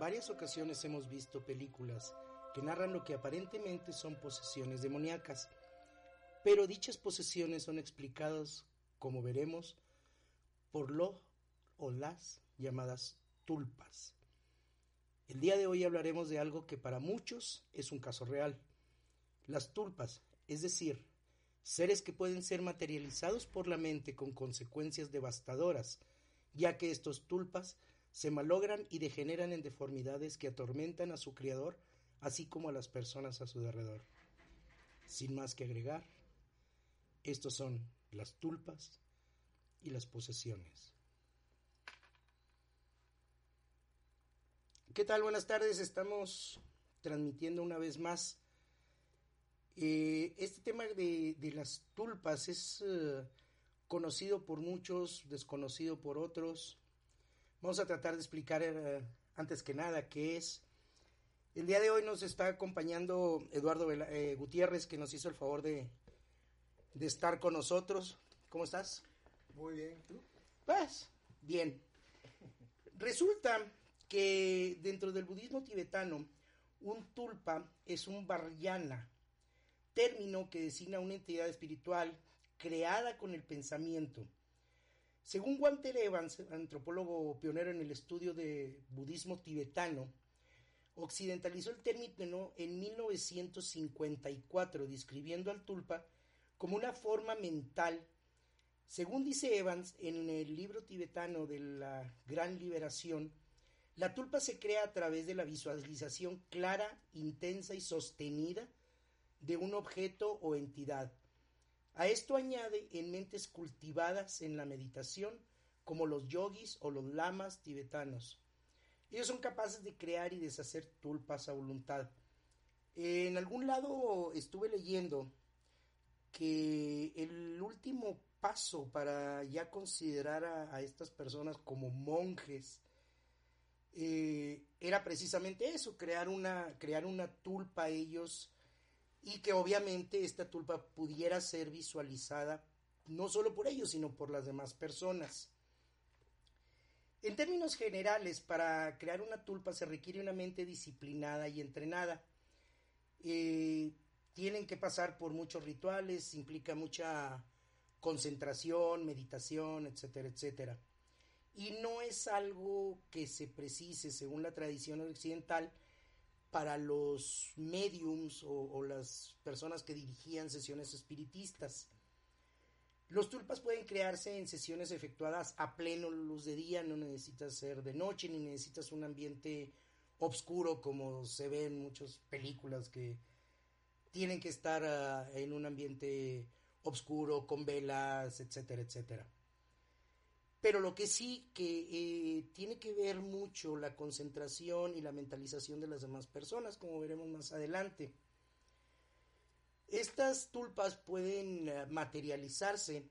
Varias ocasiones hemos visto películas que narran lo que aparentemente son posesiones demoníacas, pero dichas posesiones son explicadas, como veremos, por lo o las llamadas tulpas. El día de hoy hablaremos de algo que para muchos es un caso real. Las tulpas, es decir, seres que pueden ser materializados por la mente con consecuencias devastadoras, ya que estos tulpas se malogran y degeneran en deformidades que atormentan a su criador, así como a las personas a su alrededor. Sin más que agregar, estos son las tulpas y las posesiones. ¿Qué tal? Buenas tardes, estamos transmitiendo una vez más. Eh, este tema de, de, las tulpas es uh, conocido por muchos, desconocido por otros. Vamos a tratar de explicar eh, antes que nada qué es. El día de hoy nos está acompañando Eduardo Vela, eh, Gutiérrez, que nos hizo el favor de, de, estar con nosotros. ¿Cómo estás? Muy bien, ¿tú? Pues, bien. Resulta que dentro del budismo tibetano, un tulpa es un varyana, término que designa una entidad espiritual creada con el pensamiento según Walter Evans, antropólogo pionero en el estudio de budismo tibetano, occidentalizó el término en 1954, describiendo al tulpa como una forma mental. Según dice Evans en el libro tibetano de la Gran Liberación, la tulpa se crea a través de la visualización clara, intensa y sostenida de un objeto o entidad a esto añade en mentes cultivadas en la meditación, como los yogis o los lamas tibetanos. Ellos son capaces de crear y deshacer tulpas a voluntad. En algún lado estuve leyendo que el último paso para ya considerar a, estas personas como monjes eh, era precisamente eso, crear una, crear una tulpa ellos y que obviamente esta tulpa pudiera ser visualizada no solo por ellos, sino por las demás personas. En términos generales, para crear una tulpa se requiere una mente disciplinada y entrenada. Eh, tienen que pasar por muchos rituales, implica mucha concentración, meditación, etcétera, etcétera. Y no es algo que se precise, según la tradición occidental, para los mediums o, las personas que dirigían sesiones espiritistas. Los tulpas pueden crearse en sesiones efectuadas a pleno luz de día, no necesitas ser de noche ni necesitas un ambiente oscuro como se ve en muchas películas que tienen que estar uh, en un ambiente oscuro con velas, etcétera, etcétera. Pero lo que sí que eh, tiene que ver mucho la concentración y la mentalización de las demás personas, como veremos más adelante. Estas tulpas pueden eh, materializarse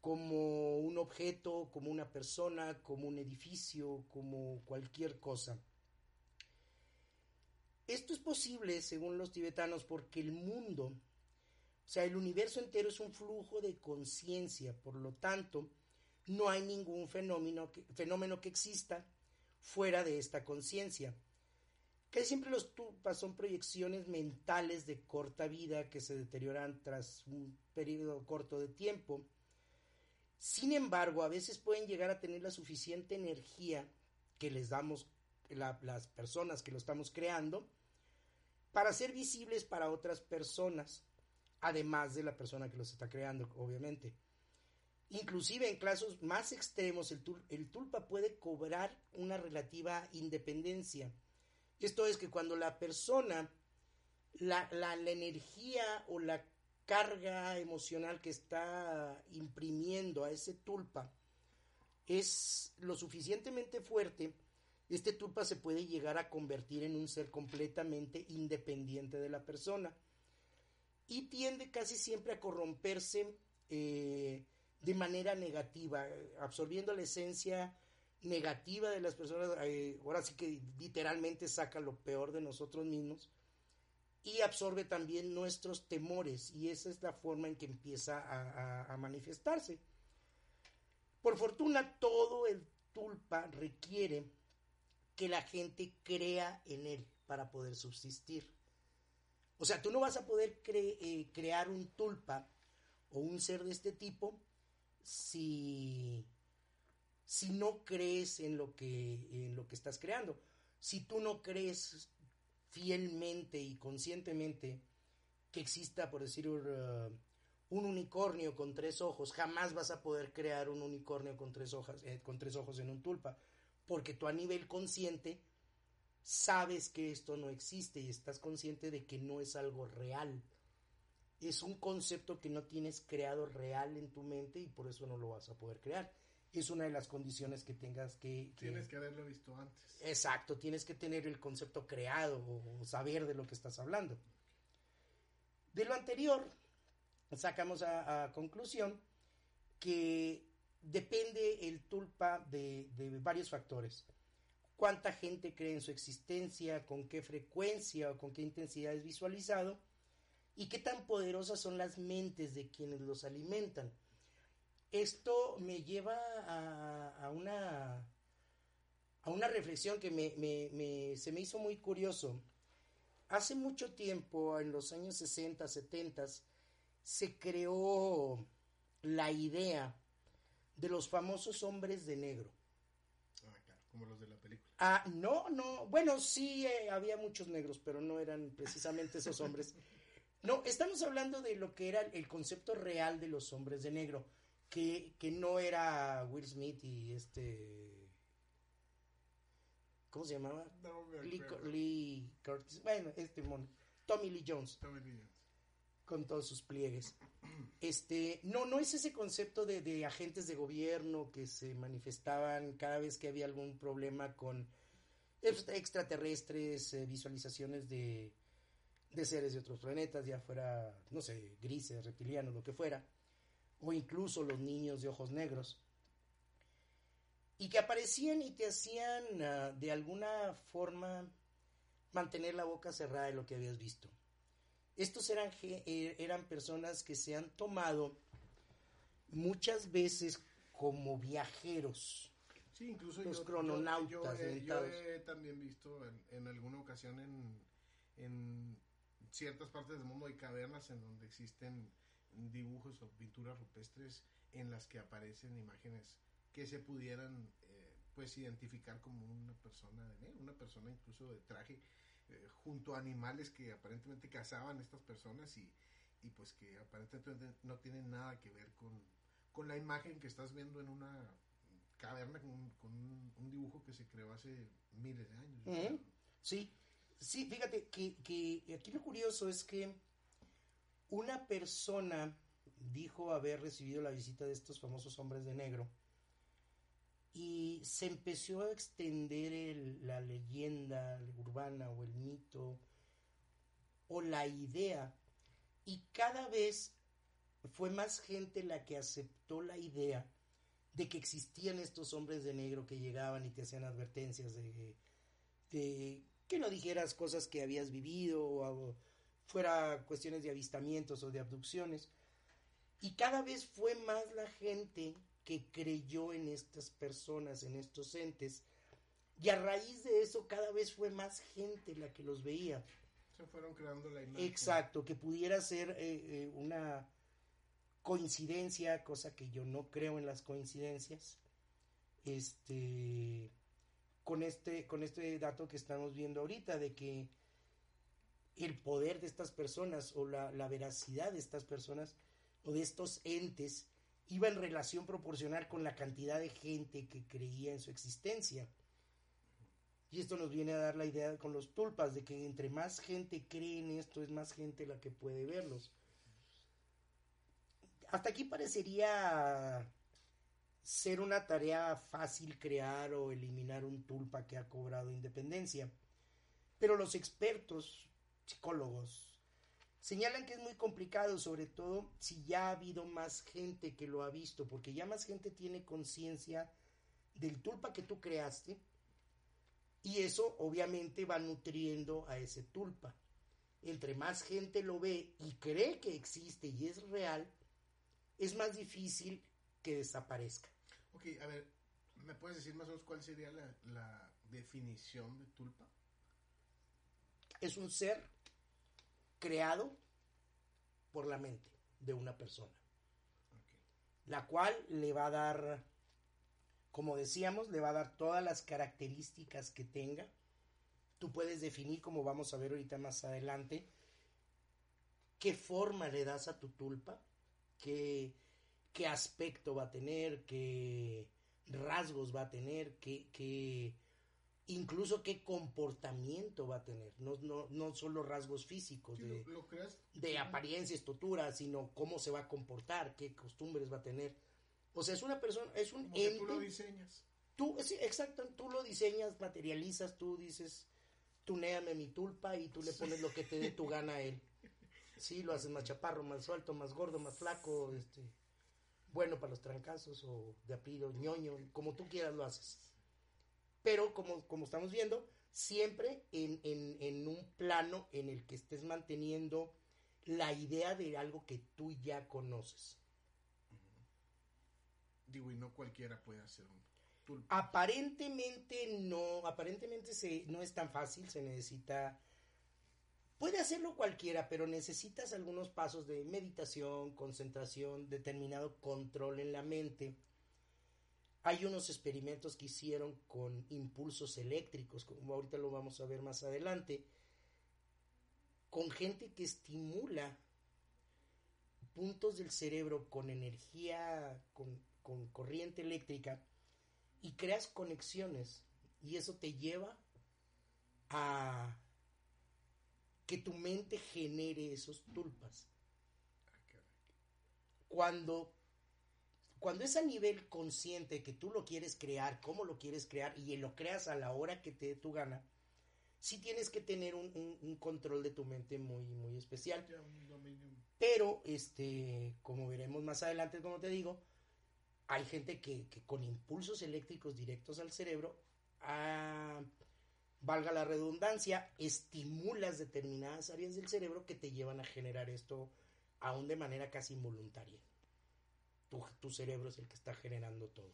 como un objeto, como una persona, como un edificio, como cualquier cosa. Esto es posible, según los tibetanos, porque el mundo, o sea, el universo entero es un flujo de conciencia, por lo tanto, no hay ningún fenómeno que, fenómeno que exista fuera de esta conciencia. Que siempre los tupas son proyecciones mentales de corta vida que se deterioran tras un periodo corto de tiempo. Sin embargo, a veces pueden llegar a tener la suficiente energía que les damos la, las personas que lo estamos creando para ser visibles para otras personas, además de la persona que los está creando, obviamente. Inclusive en casos más extremos, el, tulpa puede cobrar una relativa independencia. Esto es que cuando la persona, la, la, la energía o la carga emocional que está imprimiendo a ese tulpa es lo suficientemente fuerte, este tulpa se puede llegar a convertir en un ser completamente independiente de la persona y tiende casi siempre a corromperse eh, de manera negativa, absorbiendo la esencia negativa de las personas, eh, ahora sí que literalmente saca lo peor de nosotros mismos y absorbe también nuestros temores y esa es la forma en que empieza a, manifestarse. Por fortuna todo el tulpa requiere que la gente crea en él para poder subsistir. O sea, tú no vas a poder eh, crear un tulpa o un ser de este tipo si, si no crees en lo, que, en lo que estás creando. Si tú no crees fielmente y conscientemente que exista, por decir, uh, un unicornio con tres ojos, jamás vas a poder crear un unicornio con tres, hojas, eh, con tres ojos en un tulpa, porque tú a nivel consciente sabes que esto no existe y estás consciente de que no es algo real. Es un concepto que no tienes creado real en tu mente y por eso no lo vas a poder crear. Es una de las condiciones que tengas que... Tienes que haberlo visto antes. Exacto, tienes que tener el concepto creado o saber de lo que estás hablando. De lo anterior, sacamos a, a conclusión que depende el tulpa de, de, varios factores. Cuánta gente cree en su existencia, con qué frecuencia o con qué intensidad es visualizado y qué tan poderosas son las mentes de quienes los alimentan. Esto me lleva a, a una, a una reflexión que me, me, me, se me hizo muy curioso. Hace mucho tiempo, en los años 60, 70, se creó la idea de los famosos hombres de negro. Ah, claro, como los de la película. Ah, no, no, bueno, sí eh, había muchos negros, pero no eran precisamente esos hombres. No, estamos hablando de lo que era el concepto real de los hombres de negro, que, que no era Will Smith y este... ¿Cómo se llamaba? No, me Lee, Curtis. Bueno, este mono. Tommy Lee Jones. Tommy Lee Jones. con todos sus pliegues. Este, no, no es ese concepto de, de, agentes de gobierno que se manifestaban cada vez que había algún problema con extraterrestres, eh, visualizaciones de, de seres de otros planetas, ya fuera, no sé, grises, reptilianos, lo que fuera, o incluso los niños de ojos negros, y que aparecían y te hacían uh, de alguna forma mantener la boca cerrada de lo que habías visto. Estos eran, eh, eran personas que se han tomado muchas veces como viajeros. Sí, incluso los yo, crononautas. Yo, yo, yo, he también visto en, en alguna ocasión en, en, ciertas partes del mundo hay cavernas en donde existen dibujos o pinturas rupestres en las que aparecen imágenes que se pudieran eh, pues identificar como una persona de negro, una persona incluso de traje eh, junto a animales que aparentemente cazaban estas personas y, y, pues que aparentemente no tienen nada que ver con, con la imagen que estás viendo en una caverna con, con un, un, dibujo que se creó hace miles de años. -huh. Sí, sí, fíjate que, que aquí lo curioso es que una persona dijo haber recibido la visita de estos famosos hombres de negro y se empezó a extender la leyenda urbana o el mito o la idea y cada vez fue más gente la que aceptó la idea de que existían estos hombres de negro que llegaban y te hacían advertencias de que no dijeras cosas que habías vivido o fuera cuestiones de avistamientos o de abducciones y cada vez fue más la gente que creyó en estas personas, en estos entes, y a raíz de eso cada vez fue más gente la que los veía. Se fueron creando la imagen. Exacto, que pudiera ser eh, eh, una coincidencia, cosa que yo no creo en las coincidencias. Este con este con este dato que estamos viendo ahorita de que el poder de estas personas o la, la veracidad de estas personas o de estos entes iba en relación proporcional con la cantidad de gente que creía en su existencia. Y esto nos viene a dar la idea con los tulpas de que entre más gente cree en esto es más gente la que puede verlos. Hasta aquí parecería ser una tarea fácil crear o eliminar un tulpa que ha cobrado independencia. Pero los expertos, psicólogos, señalan que es muy complicado, sobre todo si ya ha habido más gente que lo ha visto, porque ya más gente tiene conciencia del tulpa que tú creaste y eso obviamente va nutriendo a ese tulpa. Entre más gente lo ve y cree que existe y es real, es más difícil que desaparezca. Ok, a ver, ¿me puedes decir más o menos cuál sería la, la definición de tulpa? Es un ser creado por la mente de una persona, la cual le va a dar, como decíamos, le va a dar todas las características que tenga. Tú puedes definir, como vamos a ver ahorita más adelante, qué forma le das a tu tulpa, qué, qué aspecto va a tener, qué rasgos va a tener, qué, qué- incluso qué comportamiento va a tener, no, no, no solo rasgos físicos Sí, de, lo, lo de apariencia, estructura, sino cómo se va a comportar, qué costumbres va a tener. O sea, es una persona, es un como que tú lo diseñas. Tú, sí, exacto, tú lo diseñas, materializas, tú dices, tunéame mi tulpa y tú le pones lo que te dé tu gana a él. Sí, lo haces más chaparro, más suelto, más gordo, más flaco, este, bueno para los trancazos o de apellido ñoño, como tú quieras lo haces. Pero como, como estamos viendo, siempre en, en, en un plano en el que estés manteniendo la idea de algo que tú ya conoces. Digo, y no cualquiera puede hacer un tulpa. Aparentemente no, aparentemente se, no es tan fácil, se necesita, puede hacerlo cualquiera, pero necesitas algunos pasos de meditación, concentración, determinado control en la mente. Hay unos experimentos que hicieron con impulsos eléctricos, como ahorita lo vamos a ver más adelante, con gente que estimula puntos del cerebro con energía, con, con corriente eléctrica, y creas conexiones y eso te lleva a que tu mente genere esos tulpas. Ah. Cuando, cuando es a nivel consciente que tú lo quieres crear, cómo lo quieres crear y lo creas a la hora que te dé tu gana, sí tienes que tener un, un- un control de tu mente muy, muy especial. Pero, este, como veremos más adelante, como te digo, hay gente que, que con impulsos eléctricos directos al cerebro, ah, valga la redundancia, estimulas determinadas áreas del cerebro que te llevan a generar esto aún de manera casi involuntaria. Tu, tu cerebro es el que está generando todo.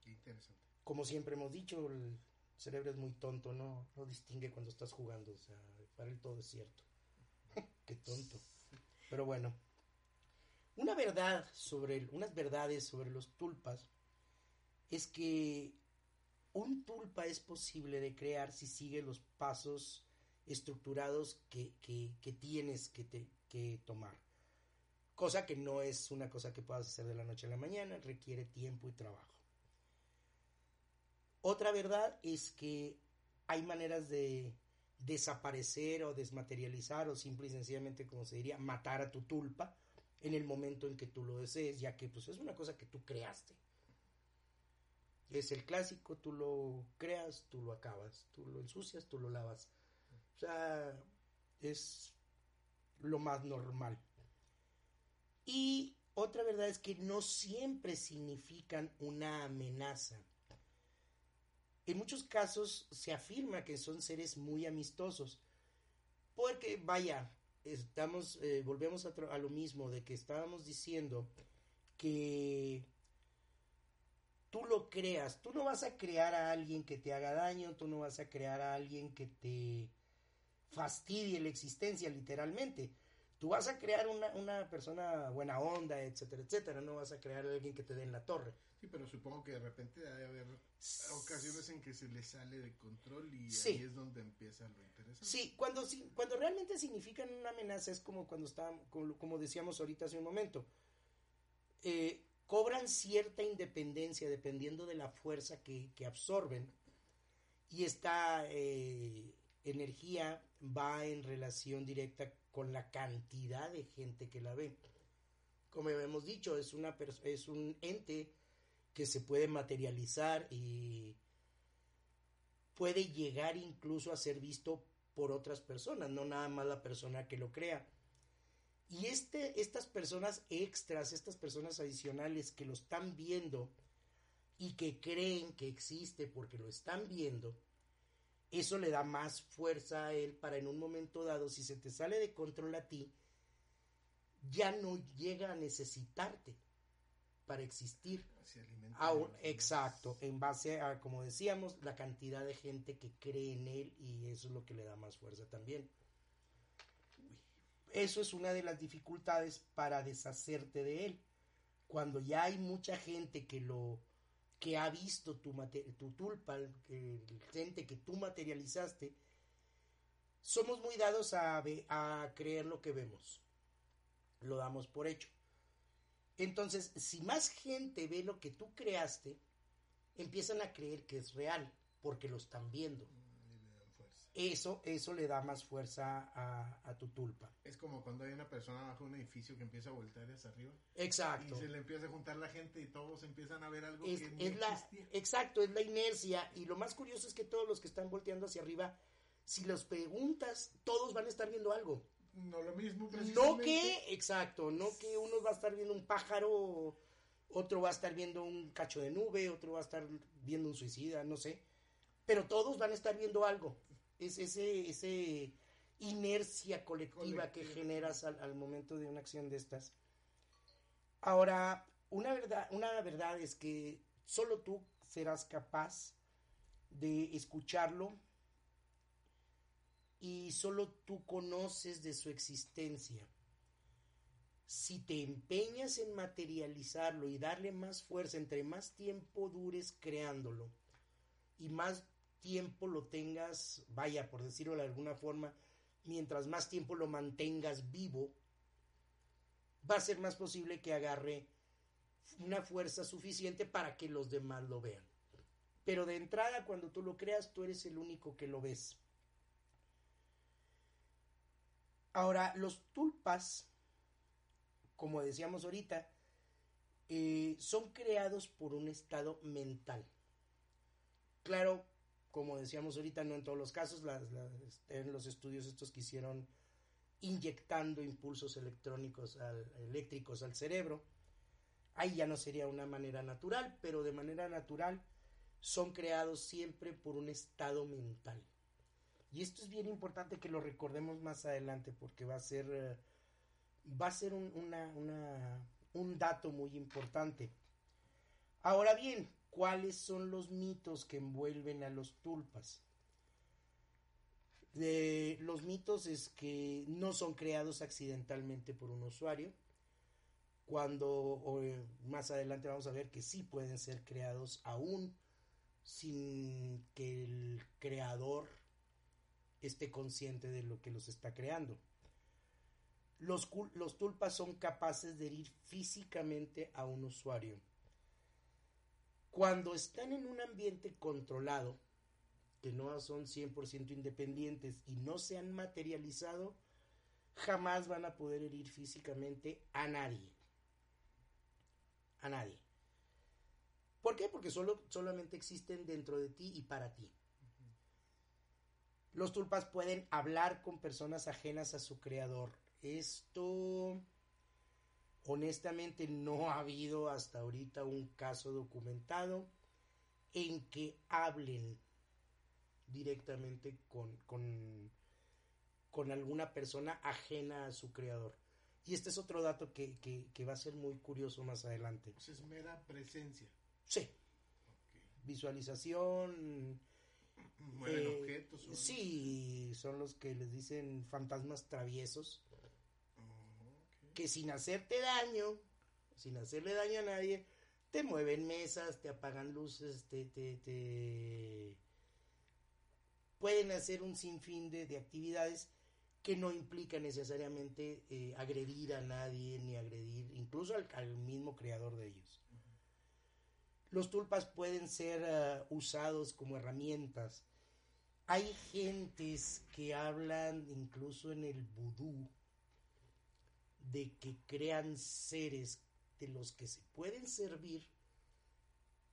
Qué interesante. Como siempre hemos dicho, el cerebro es muy tonto, ¿no? No distingue cuando estás jugando, o sea, para él todo es cierto. Qué tonto. Pero bueno, una verdad sobre, unas verdades sobre los tulpas es que un tulpa es posible de crear si sigue los pasos estructurados que, tienes que tomar. Cosa que no es una cosa que puedas hacer de la noche a la mañana, requiere tiempo y trabajo. Otra verdad es que hay maneras de desaparecer o desmaterializar o simple y sencillamente, como se diría, matar a tu tulpa en el momento en que tú lo desees, ya que pues es una cosa que tú creaste. Es el clásico, tú lo creas, tú lo acabas, tú lo ensucias, tú lo lavas. O sea, es lo más normal. Y otra verdad es que no siempre significan una amenaza. En muchos casos se afirma que son seres muy amistosos. Porque, vaya, estamos, eh, volvemos a, lo mismo de que estábamos diciendo que tú lo creas. Tú no vas a crear a alguien que te haga daño, tú no vas a crear a alguien que te fastidie la existencia, literalmente. Tú vas a crear una, una persona buena onda, etcétera, etcétera. No vas a crear a alguien que te dé en la torre. Sí, pero supongo que de repente debe haber ocasiones en que se le sale de control y Sí. ahí es donde empieza lo interesante. Sí, cuando, cuando realmente significan una amenaza es como cuando está, como, como decíamos ahorita hace un momento. Eh, cobran cierta independencia dependiendo de la fuerza que, que absorben y esta eh, energía va en relación directa con la cantidad de gente que la ve. Como hemos dicho, es, una es un ente que se puede materializar y puede llegar incluso a ser visto por otras personas, no nada más la persona que lo crea. Y este, estas personas extras, estas personas adicionales que lo están viendo y que creen que existe porque lo están viendo, eso le da más fuerza a él para en un momento dado, si se te sale de control a ti, ya no llega a necesitarte para existir. Exacto, en base a, como decíamos, la cantidad de gente que cree en él y eso es lo que le da más fuerza también. Eso es una de las dificultades para deshacerte de él. Cuando ya hay mucha gente que lo que ha visto tu, tu tulpa, el, el ente que tú materializaste, somos muy dados a, a creer lo que vemos. Lo damos por hecho. Entonces, si más gente ve lo que tú creaste, empiezan a creer que es real, porque lo están viendo. Y le dan fuerza. Eso, eso le da más fuerza a, a tu tulpa. Es como cuando hay una persona bajo un edificio que empieza a voltear hacia arriba Exacto. y se le empieza a juntar la gente y todos empiezan a ver algo Es, que no es la, exacto, es la inercia. Y lo más curioso es que todos los que están volteando hacia arriba, si los preguntas, todos van a estar viendo algo. No lo mismo, No precisamente. que, exacto, no que uno va a estar viendo un pájaro, otro va a estar viendo un cacho de nube, otro va a estar viendo un suicida, no sé. Pero todos van a estar viendo algo. Es ese, ese inercia colectiva que generas al, al momento de una acción de estas. Ahora, una verdad, una verdad es que solo tú serás capaz de escucharlo y solo tú conoces de su existencia. Si te empeñas en materializarlo y darle más fuerza, entre más tiempo dures creándolo y más tiempo lo tengas, vaya, por decirlo de alguna forma, mientras más tiempo lo mantengas vivo, va a ser más posible que agarre una fuerza suficiente para que los demás lo vean. Pero de entrada, cuando tú lo creas, tú eres el único que lo ves. Ahora, los tulpas, como decíamos ahorita, eh, son creados por un estado mental. Claro, como decíamos ahorita, no en todos los casos, las- en los estudios estos que hicieron inyectando impulsos electrónicos eléctricos al cerebro. Ahí ya no sería una manera natural, pero de manera natural son creados siempre por un estado mental. Y esto es bien importante que lo recordemos más adelante porque va a ser, eh, va a ser un, un dato muy importante. Ahora bien, ¿cuáles son los mitos que envuelven a los tulpas? De, los mitos es que no son creados accidentalmente por un usuario, cuando o, eh, más adelante vamos a ver que sí pueden ser creados aún sin que el creador esté consciente de lo que los está creando. Los, los tulpas son capaces de herir físicamente a un usuario. Cuando están en un ambiente controlado, que no son 100% independientes y no se han materializado, jamás van a poder herir físicamente a nadie. A nadie. ¿Por qué? Porque solo, solamente existen dentro de ti y para ti. Los tulpas pueden hablar con personas ajenas a su creador. Esto, honestamente, no ha habido hasta ahorita un caso documentado en que hablen directamente con, con, con alguna persona ajena a su creador. Y este es otro dato que, que- que va a ser muy curioso más adelante. Pues es mera presencia. Sí, visualización, Mueven Eh, objetos. Sí, son los que les dicen fantasmas traviesos. Que sin hacerte daño, sin hacerle daño a nadie, te mueven mesas, te apagan luces, te, te, te... pueden hacer un sinfín de, de actividades que no implica necesariamente eh, agredir a nadie ni agredir incluso al, al mismo creador de ellos. Los tulpas pueden ser uh, usados como herramientas. Hay gentes que hablan incluso en el vudú de que crean seres de los que se pueden servir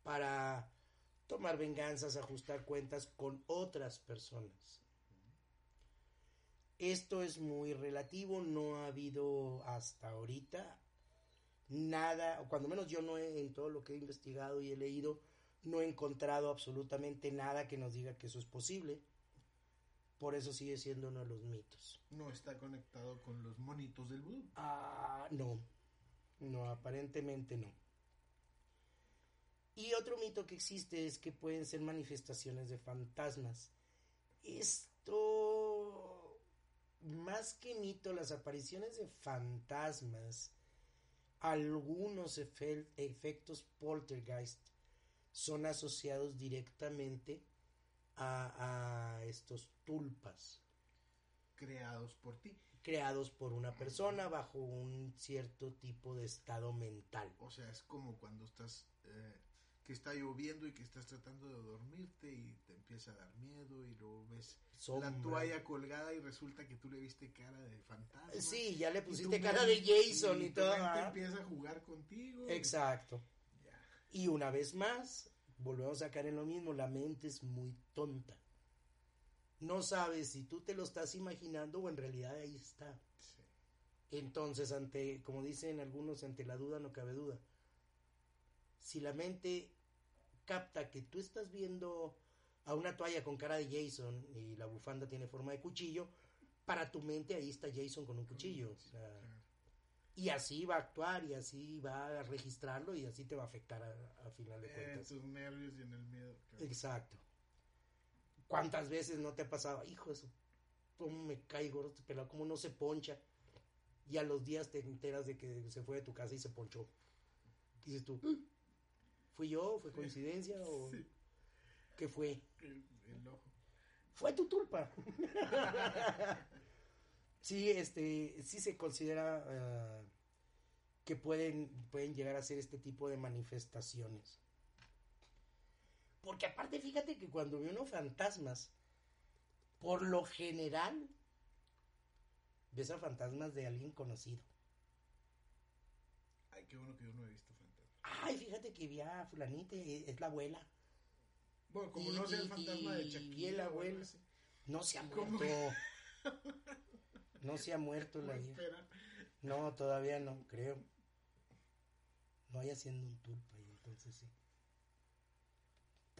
para tomar venganzas, ajustar cuentas con otras personas. Esto es muy relativo, no ha habido hasta ahorita nada, o cuando menos yo no he, en todo lo que he investigado y he leído, no he encontrado absolutamente nada que nos diga que eso es posible. Por eso sigue siendo uno de los mitos. No está conectado con los monitos del vudú. Ah, no. No, aparentemente no. Y otro mito que existe es que pueden ser manifestaciones de fantasmas. Esto, más que mito, las apariciones de fantasmas, algunos efe efectos poltergeist son asociados directamente a, a estos tulpas. Creados por ti. Creados por una persona bajo un cierto tipo de estado mental. O sea, es como cuando estás, eh, que está lloviendo y que estás tratando de dormirte y te empieza a dar miedo y luego ves Sombra. la toalla colgada y resulta que tú le viste cara de fantasma. Sí, ya le Y pusiste cara de Jason y, tu todo. empieza a jugar contigo. Exacto. Ya. Y una vez más, volvemos a caer en lo mismo, la mente es muy tonta. No sabes si tú te lo estás imaginando o en realidad ahí está. Sí. Entonces, ante, como dicen algunos, ante la duda no cabe duda. Si la mente capta que tú estás viendo a una toalla con cara de Jason y la bufanda tiene forma de cuchillo, para tu mente ahí está Jason con un cuchillo. o sea, Claro. y así va a actuar y así va a registrarlo y así te va a afectar a, a final de En cuentas. tus nervios y en el miedo. claro. Exacto. ¿Cuántas veces no te ha pasado? Hijo de su, cómo me caigo, este pelado, cómo no se poncha. Y a los días te enteras de que se fue de tu casa y se ponchó. Y dices tú, ¿fui yo? ¿Fue coincidencia? ¿O Sí. qué fue? El, el ojo. Fue tu tulpa. sí, este, sí se considera eh, que pueden, pueden llegar a ser este tipo de manifestaciones. Porque aparte, fíjate que cuando ve uno fantasmas, por lo general, ves a fantasmas de alguien conocido. Ay, qué bueno que yo no he visto fantasma. Ay, fíjate que vi a fulanita, y es la abuela. Bueno, como Y- no sea el y- fantasma de y Shakira. el abuelo. así. No se ha muerto. No se ha muerto la ¿Cómo vieja. espera? No, todavía no, creo. No hay haciendo un tulpa y entonces sí.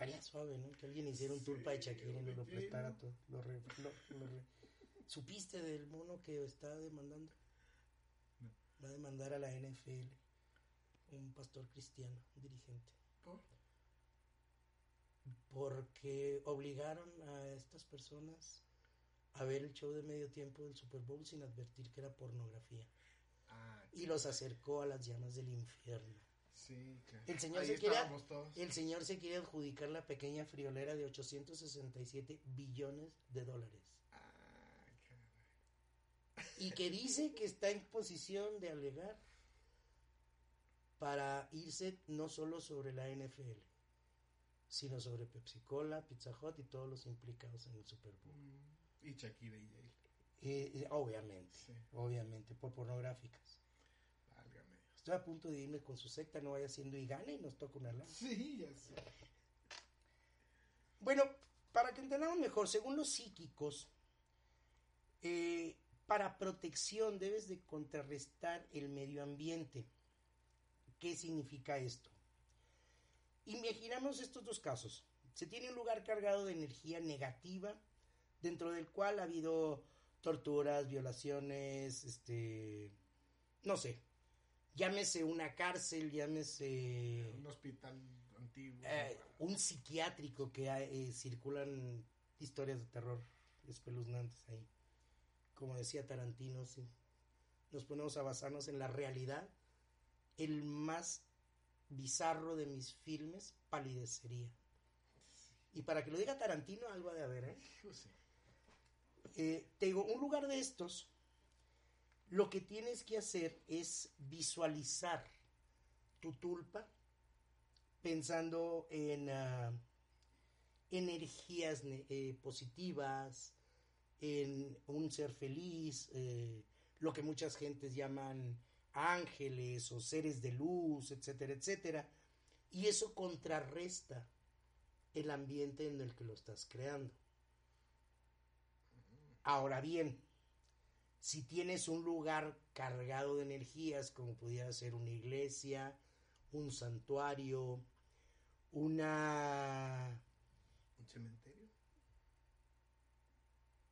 Estaría suave, ¿no? Que alguien hiciera un Sí, tulpa de Shakira y nos lo prestara todo. Lo re- lo- lo re- ¿Supiste del mono que está demandando? No. Va a demandar a la NFL. Un pastor cristiano, un dirigente. ¿Por? Porque obligaron a estas personas a ver el show de medio tiempo del Super Bowl sin advertir que era pornografía. Ah, Y los acercó a las llamas del infierno. Sí, claro. El señor Ahí se quiere- todos. El señor se quiere adjudicar la pequeña friolera de 867 billones de dólares. Ah, caray. Y que dice que está en posición de alegar para irse no solo sobre la NFL, sino sobre Pepsi Cola, Pizza Hut y todos los implicados en el Super Bowl. Mm, Y Shakira y Yale. Eh, eh, obviamente, Sí. obviamente, por pornográficas. Estoy a punto de irme con su secta, no vaya siendo y gane y nos toca una lana. Sí, ya sé. Bueno, para que entendamos mejor, según los psíquicos, eh, para protección debes de contrarrestar el medio ambiente. ¿Qué significa esto? Imaginamos estos dos casos. Se tiene un lugar cargado de energía negativa, dentro del cual ha habido torturas, violaciones, este, no sé, llámese una cárcel, llámese Un hospital antiguo. eh, un psiquiátrico que eh, circulan historias de terror espeluznantes ahí. Como decía Tarantino, sí. nos ponemos a basarnos en la realidad, el más bizarro de mis filmes palidecería. Y para que lo diga Tarantino, algo ha de haber, ¿eh? Eh, te digo, un lugar de estos, lo que tienes que hacer es visualizar tu tulpa pensando en ah, energías eh, positivas, en un ser feliz, eh, lo que muchas gentes llaman ángeles o seres de luz, etcétera, etcétera. Y eso contrarresta el ambiente en el que lo estás creando. Ahora bien, si tienes un lugar cargado de energías, como pudiera ser una iglesia, un santuario, una... ¿Un cementerio?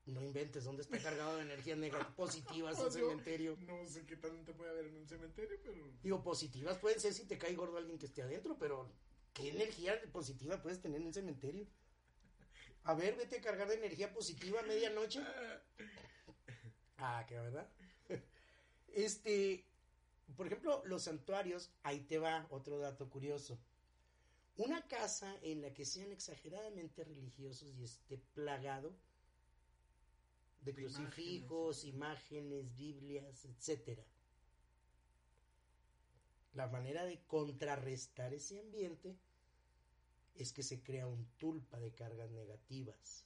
No inventes, ¿dónde está cargado de energías negativas, positivas un cementerio? No sé qué tanto puede haber en un cementerio, pero... Digo, positivas pueden ser si te cae gordo alguien que esté adentro, pero ¿qué energía positiva puedes tener en un cementerio? A ver, vete a cargar de energía positiva a medianoche. Ah, que verdad. Este, por ejemplo, los santuarios, ahí te va otro dato curioso. Una casa en la que sean exageradamente religiosos y esté plagado de crucifijos, imágenes, Biblias, etcétera. La manera de contrarrestar ese ambiente es que se crea un tulpa de cargas negativas.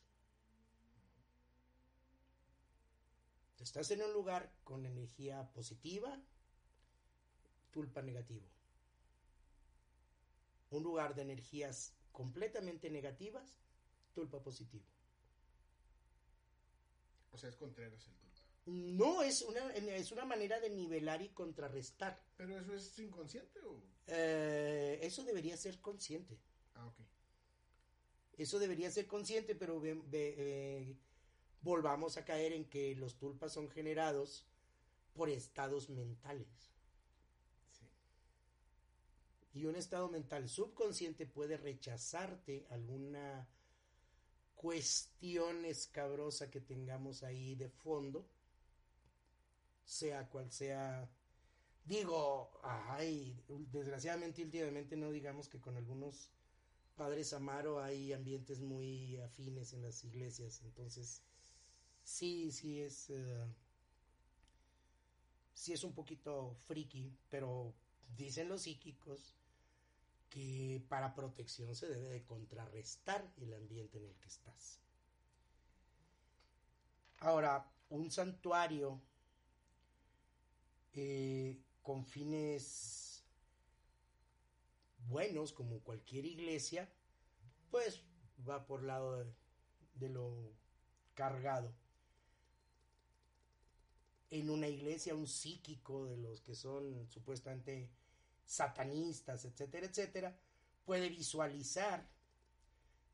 Estás en un lugar con energía positiva, tulpa negativo. Un lugar de energías completamente negativas, tulpa positivo. O sea, es Contreras el tulpa. No, es una, es una manera de nivelar y contrarrestar. ¿Pero eso es inconsciente o...? Eh, eso debería ser consciente. Ah, ok. Eso debería ser consciente, pero eh, volvamos a caer en que los tulpas son generados por estados mentales. Sí. Y un estado mental subconsciente puede rechazarte alguna cuestión escabrosa que tengamos ahí de fondo, sea cual sea. Digo, ay, desgraciadamente últimamente no digamos que con algunos padres Amaro hay ambientes muy afines en las iglesias, entonces sí, sí es, uh, sí es un poquito friki, pero dicen los psíquicos que para protección se debe de contrarrestar el ambiente en el que estás. Ahora, un santuario eh, con fines buenos, como cualquier iglesia, pues va por lado de lo cargado. En una iglesia, un psíquico de los que son supuestamente satanistas, etcétera, etcétera, puede visualizar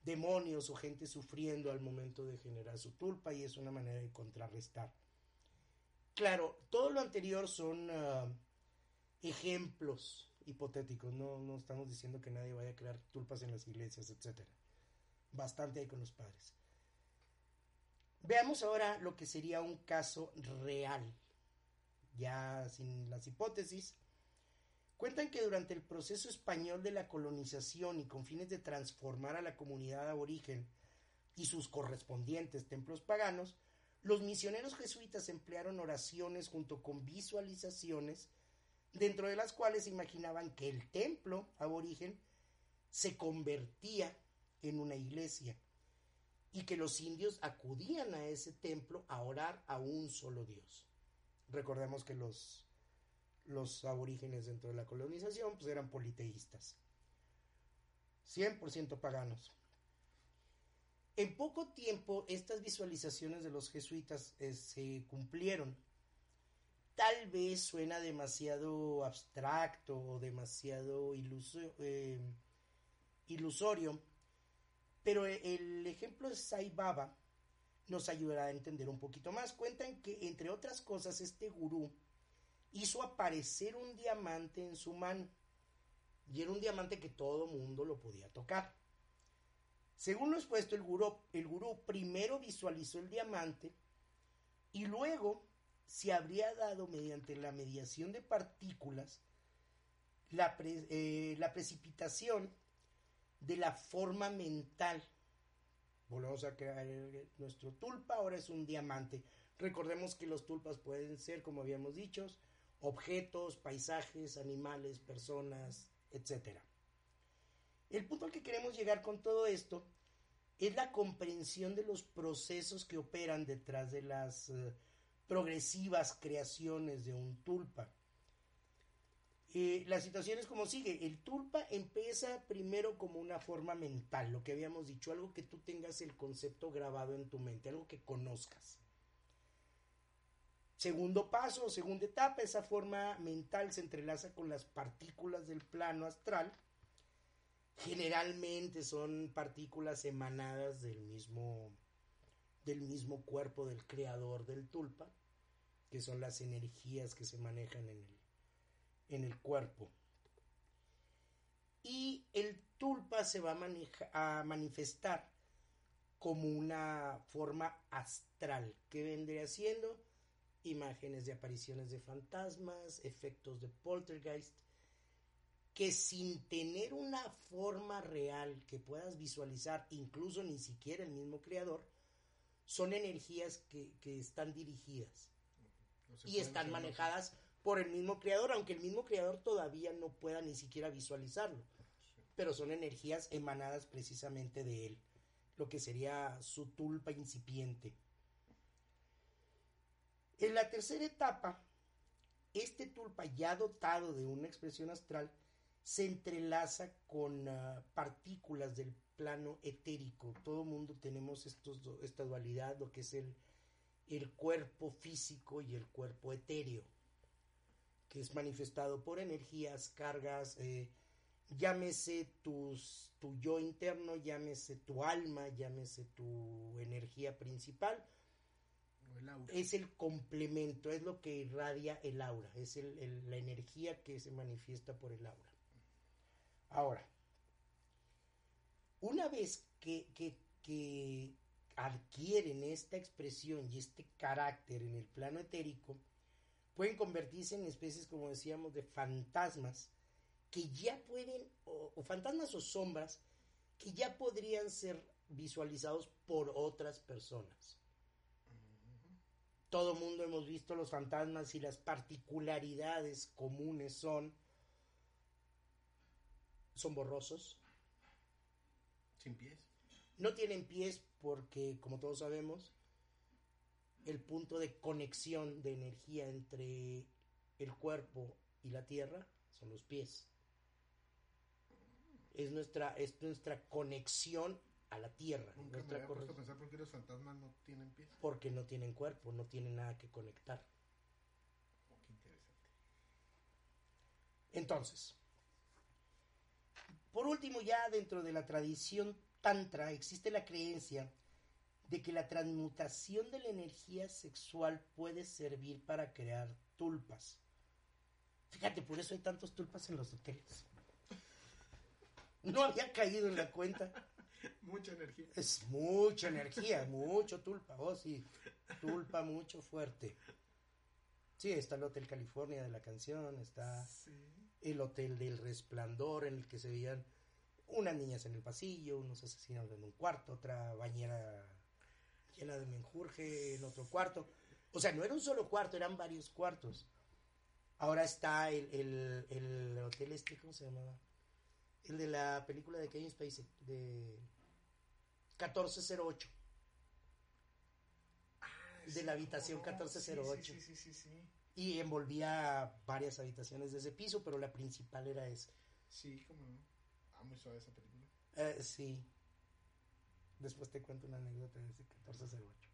demonios o gente sufriendo al momento de generar su tulpa y es una manera de contrarrestar. Claro, todo lo anterior son uh, ejemplos hipotéticos, no, no estamos diciendo que nadie vaya a crear tulpas en las iglesias, etcétera. Bastante hay con los padres. Veamos ahora lo que sería un caso real, ya sin las hipótesis. Cuentan que durante el proceso español de la colonización y con fines de transformar a la comunidad aborigen y sus correspondientes templos paganos, los misioneros jesuitas emplearon oraciones junto con visualizaciones, dentro de las cuales imaginaban que el templo aborigen se convertía en una iglesia y que los indios acudían a ese templo a orar a un solo Dios. Recordemos que los, los aborígenes dentro de la colonización pues eran politeístas, 100% paganos. En poco tiempo estas visualizaciones de los jesuitas eh, se cumplieron. Tal vez suena demasiado abstracto o demasiado eh, ilusorio, pero el ejemplo de Sai Baba nos ayudará a entender un poquito más. Cuentan que, entre otras cosas, este gurú hizo aparecer un diamante en su mano. Y era un diamante que todo mundo lo podía tocar. Según lo expuesto, el gurú, el gurú primero visualizó el diamante y luego se habría dado mediante la mediación de partículas la, eh, la precipitación de la forma mental. Volvemos a crear nuestro tulpa, ahora es un diamante. Recordemos que los tulpas pueden ser, como habíamos dicho, objetos, paisajes, animales, personas, etc. El punto al que queremos llegar con todo esto es la comprensión de los procesos que operan detrás de las eh, progresivas creaciones de un tulpa. Eh, la situación es como sigue. El tulpa empieza primero como una forma mental, lo que habíamos dicho, algo que tú tengas el concepto grabado en tu mente, algo que conozcas. Segundo paso, segunda etapa, esa forma mental se entrelaza con las partículas del plano astral. Generalmente son partículas emanadas del mismo, del mismo cuerpo del creador del tulpa, que son las energías que se manejan en el, en el cuerpo. Y el tulpa se va a, a manifestar como una forma astral, que vendría siendo imágenes de apariciones de fantasmas, efectos de poltergeist, que sin tener una forma real que puedas visualizar, incluso ni siquiera el mismo creador, son energías que, están dirigidas y están manejadas por el mismo creador, aunque el mismo creador todavía no pueda ni siquiera visualizarlo, pero son energías emanadas precisamente de él, lo que sería su tulpa incipiente. En la tercera etapa, este tulpa ya dotado de una expresión astral se entrelaza con ah, partículas del plano etérico. Todo mundo tenemos estos, esta dualidad, lo que es el, el cuerpo físico y el cuerpo etéreo, que es manifestado por energías, cargas, eh, llámese tus, tu yo interno, llámese tu alma, llámese tu energía principal es el complemento, es lo que irradia el aura, es la energía que se manifiesta por el aura. Ahora, una vez que, que adquieren esta expresión y este carácter en el plano etérico, pueden convertirse en especies, como decíamos, de fantasmas que ya pueden, o, o, fantasmas o sombras, que ya podrían ser visualizados por otras personas todo mundo hemos visto los fantasmas y las particularidades comunes son son borrosos. Sin pies. No tienen pies porque, como todos sabemos, el punto de conexión de energía entre el cuerpo y la tierra son los pies. Es nuestra, es nuestra conexión a la tierra. Nunca me había puesto a pensar por qué los fantasmas no tienen pies. Porque no tienen cuerpo, no tienen nada que conectar. Oh, qué interesante. Entonces, por último, ya dentro de la tradición tantra existe la creencia de que la transmutación de la energía sexual puede servir para crear tulpas. Fíjate, por eso hay tantos tulpas en los hoteles. No había caído en la cuenta. Mucha energía. Es mucha energía, mucho tulpa. Oh, sí. Tulpa mucho fuerte. Sí, está el Hotel California de la canción, está el Hotel del Resplandor en el que se veían unas niñas en el pasillo, unos asesinos en un cuarto, otra bañera llena de menjurje en otro cuarto. O sea, no era un solo cuarto, eran varios cuartos. Ahora está el, el, el hotel este, ¿cómo se llamaba? El de la película de Kevin Spacey, de 1408. Ah, de la habitación 1408. Sí, sí, sí, sí, Y envolvía varias habitaciones de ese piso, pero la principal era esa. Sí, como no. Ah, muy suave esa película. Eh, sí. Después te cuento una anécdota de ese 1408.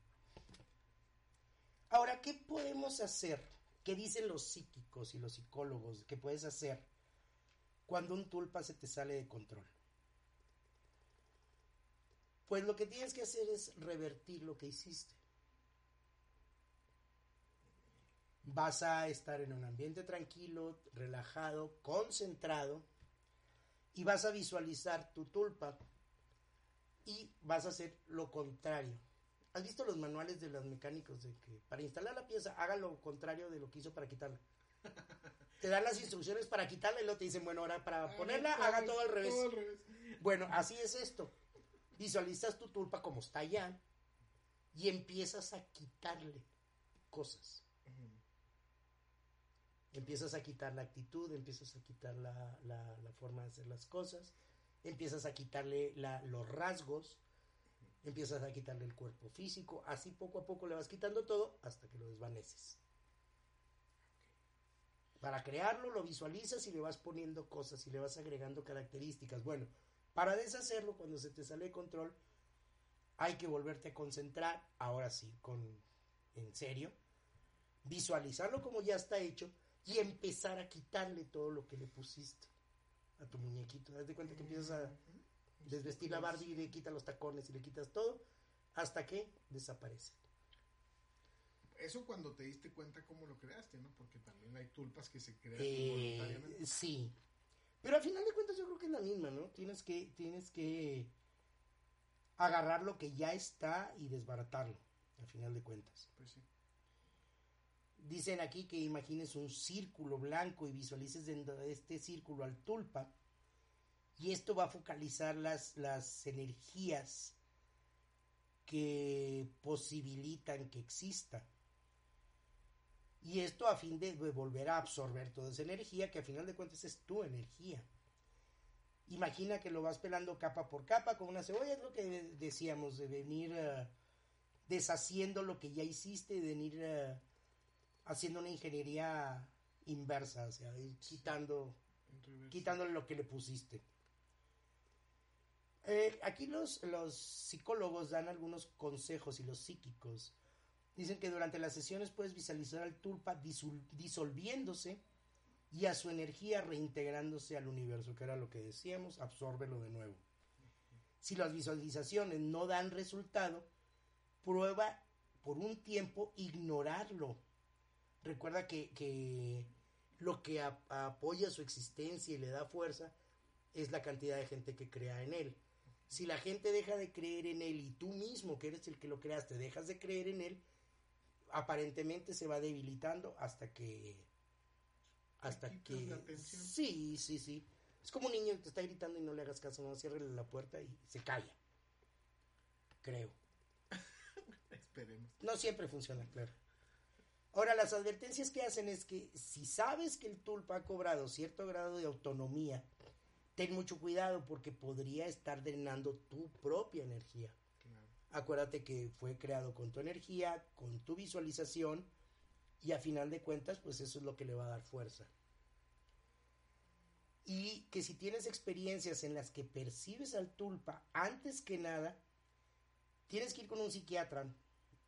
Ahora, ¿qué podemos hacer? ¿Qué dicen los psíquicos y los psicólogos que puedes hacer cuando un tulpa se te sale de control? Pues lo que tienes que hacer es revertir lo que hiciste. Vas a estar en un ambiente tranquilo, relajado, concentrado y vas a visualizar tu tulpa y vas a hacer lo contrario. ¿Has visto los manuales de los mecánicos de que para instalar la pieza haga lo contrario de lo que hizo para quitarla? te dan las instrucciones para quitarla y luego te dicen, bueno, ahora para ponerla haga todo al revés. Bueno, así es esto. Visualizas tu tulpa como está allá y empiezas a quitarle cosas. Empiezas a quitar la actitud, empiezas a quitar la, la, forma de hacer las cosas, empiezas a quitarle los rasgos, empiezas a quitarle el cuerpo físico, así poco a poco le vas quitando todo hasta que lo desvaneces. Para crearlo lo visualizas y le vas poniendo cosas y le vas agregando características. Bueno, para deshacerlo cuando se te sale de control hay que volverte a concentrar, ahora sí, con en serio, visualizarlo como ya está hecho y empezar a quitarle todo lo que le pusiste a tu muñequito. Haz de cuenta que empiezas a desvestir la Barbie y le quitas los tacones y le quitas todo hasta que desaparece. Eso cuando te diste cuenta cómo lo creaste, ¿no? Porque también hay tulpas que se crean eh, Sí. Pero al final de cuentas yo creo que es la misma, ¿no? Tienes que, tienes que agarrar lo que ya está y desbaratarlo, al final de cuentas. Pues sí. Dicen aquí que imagines un círculo blanco y visualices dentro de este círculo al tulpa. Y esto va a focalizar las, las energías que posibilitan que exista. Y esto a fin de volver a absorber toda esa energía, que a final de cuentas es tu energía. Imagina que lo vas pelando capa por capa con una cebolla, es lo que decíamos, de venir eh, deshaciendo lo que ya hiciste, de venir eh, haciendo una ingeniería inversa, o sea, quitando, quitándole lo que le pusiste. Eh, aquí los, los psicólogos dan algunos consejos y los psíquicos dicen que durante las sesiones puedes visualizar al tulpa disolviéndose y a su energía reintegrándose al universo, que era lo que decíamos, absórbelo de nuevo. Si las visualizaciones no dan resultado, prueba por un tiempo ignorarlo Recuerda que, lo que apoya su existencia y le da fuerza es la cantidad de gente que crea en él. Si la gente deja de creer en él y tú mismo, que eres el que lo creaste, dejas de creer en él, aparentemente se va debilitando hasta que hasta que sí, sí, sí. Es como un niño que te está gritando y no le hagas caso, no cierre la puerta y se calla. Creo. Esperemos. No siempre funciona, claro. Ahora, las advertencias que hacen es que si sabes que el tulpa ha cobrado cierto grado de autonomía, ten mucho cuidado porque podría estar drenando tu propia energía. Acuérdate que fue creado con tu energía, con tu visualización y a final de cuentas, pues eso es lo que le va a dar fuerza. Y que si tienes experiencias en las que percibes al tulpa, antes que nada, tienes que ir con un psiquiatra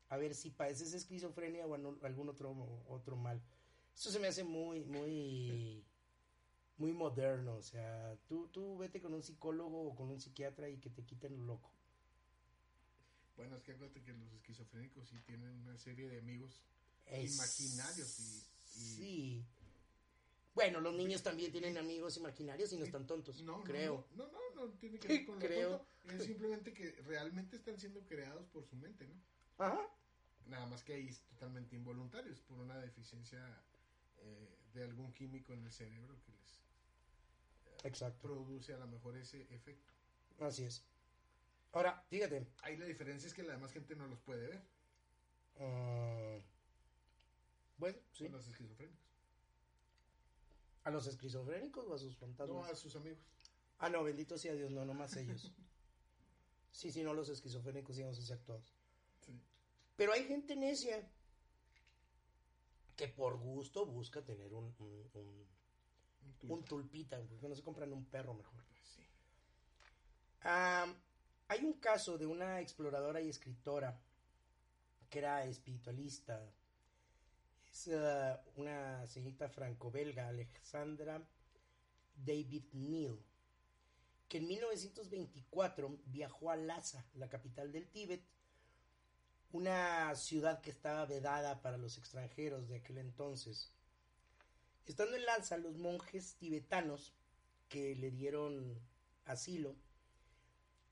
a ver si padeces esquizofrenia o algún otro, otro mal. Eso se me hace muy, muy, muy moderno. O sea, tú, tú vete con un psicólogo o con un psiquiatra y que te quiten lo loco. Bueno, es que acuérdate que los esquizofrénicos sí tienen una serie de amigos imaginarios y, Sí. Bueno, los niños también tienen amigos imaginarios y no están tontos, no, creo. No, no, no, no, tiene que ver con lo creo. Es simplemente que realmente están siendo creados por su mente, ¿no? Ajá. Nada más que ahí es totalmente involuntarios por una deficiencia eh, de algún químico en el cerebro que les eh, produce a lo mejor ese efecto. Así es. Ahora, fíjate. Ahí la diferencia es que la demás gente no los puede ver. Ah, bueno, sí. A los esquizofrénicos. ¿A los esquizofrénicos o a sus fantasmas? No, a sus amigos. Ah, no, bendito sea Dios, no, nomás ellos. sí, sí, no, los esquizofrénicos íbamos a ser todos. Pero hay gente necia que por gusto busca tener un, un, tulpita, porque no se compran un perro mejor. hay un caso de una exploradora y escritora que era espiritualista. Es uh, una señorita franco-belga, Alexandra David Neal, que en 1924 viajó a Lhasa, la capital del Tíbet, una ciudad que estaba vedada para los extranjeros de aquel entonces. Estando en Lanza, los monjes tibetanos que le dieron asilo,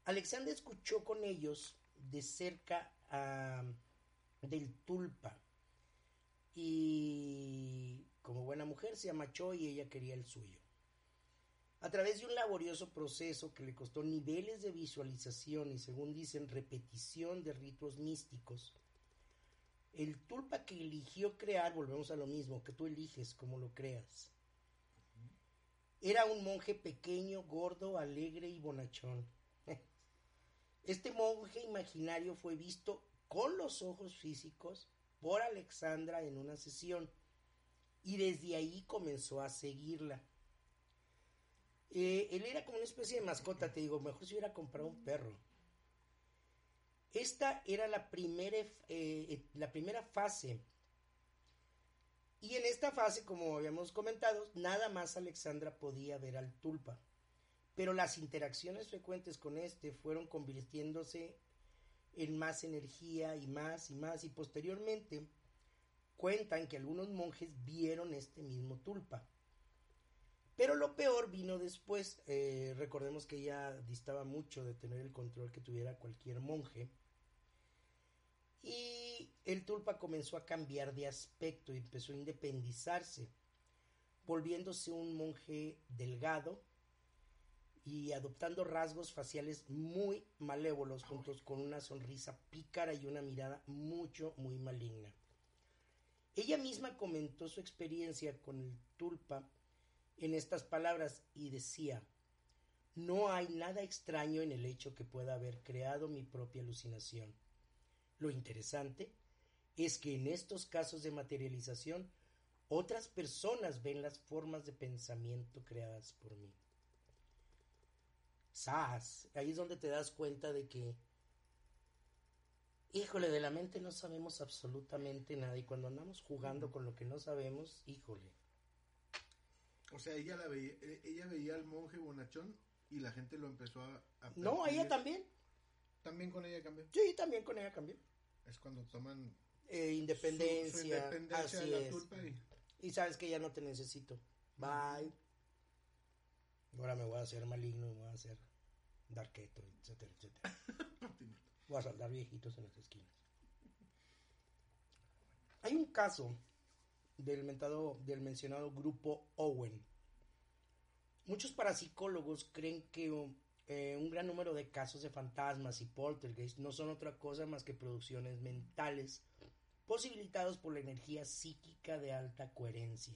Alexander escuchó con ellos de cerca ah, del tulpa. Y como buena mujer se amachó y ella quería el suyo. A través de un laborioso proceso que le costó niveles de visualización y según dicen repetición de ritos místicos, el tulpa que eligió crear, volvemos a lo mismo, que tú eliges como lo creas. Era un monje pequeño, gordo, alegre y bonachón. Este monje imaginario fue visto con los ojos físicos por Alexandra en una sesión y desde ahí comenzó a seguirla. Eh, él era como una especie de mascota, te digo, mejor si hubiera comprado un perro. Esta era la primera, eh, la primera fase. Y en esta fase, como habíamos comentado, nada más Alexandra podía ver al tulpa. Pero las interacciones frecuentes con este fueron convirtiéndose en más energía y más y más. Y posteriormente cuentan que algunos monjes vieron este mismo tulpa. Pero lo peor vino después. Eh, recordemos que ella distaba mucho de tener el control que tuviera cualquier monje. Y el tulpa comenzó a cambiar de aspecto y empezó a independizarse, volviéndose un monje delgado y adoptando rasgos faciales muy malévolos juntos con una sonrisa pícara y una mirada mucho, muy maligna. Ella misma comentó su experiencia con el tulpa en estas palabras y decía, no hay nada extraño en el hecho que pueda haber creado mi propia alucinación. Lo interesante es que en estos casos de materialización, otras personas ven las formas de pensamiento creadas por mí. Sas, ahí es donde te das cuenta de que, híjole, de la mente no sabemos absolutamente nada y cuando andamos jugando con lo que no sabemos, híjole. O sea, ella la veía, eh, ella veía al monje bonachón y la gente lo empezó a... a No, ella también. También con ella cambió. Sí, también con ella cambió. Es cuando toman Eh, su- independencia. su independencia así de la es. tulpa y... Y sabes que ya no te necesito. Bye. Ahora me voy a hacer maligno, me voy a hacer darketo, etcétera, etcétera. Voy a saldar viejitos en las esquinas. Hay un caso del, mencionado grupo Owen. Muchos parapsicólogos creen que eh, un gran número de casos de fantasmas y poltergeist no son otra cosa más que producciones mentales posibilitados por la energía psíquica de alta coherencia.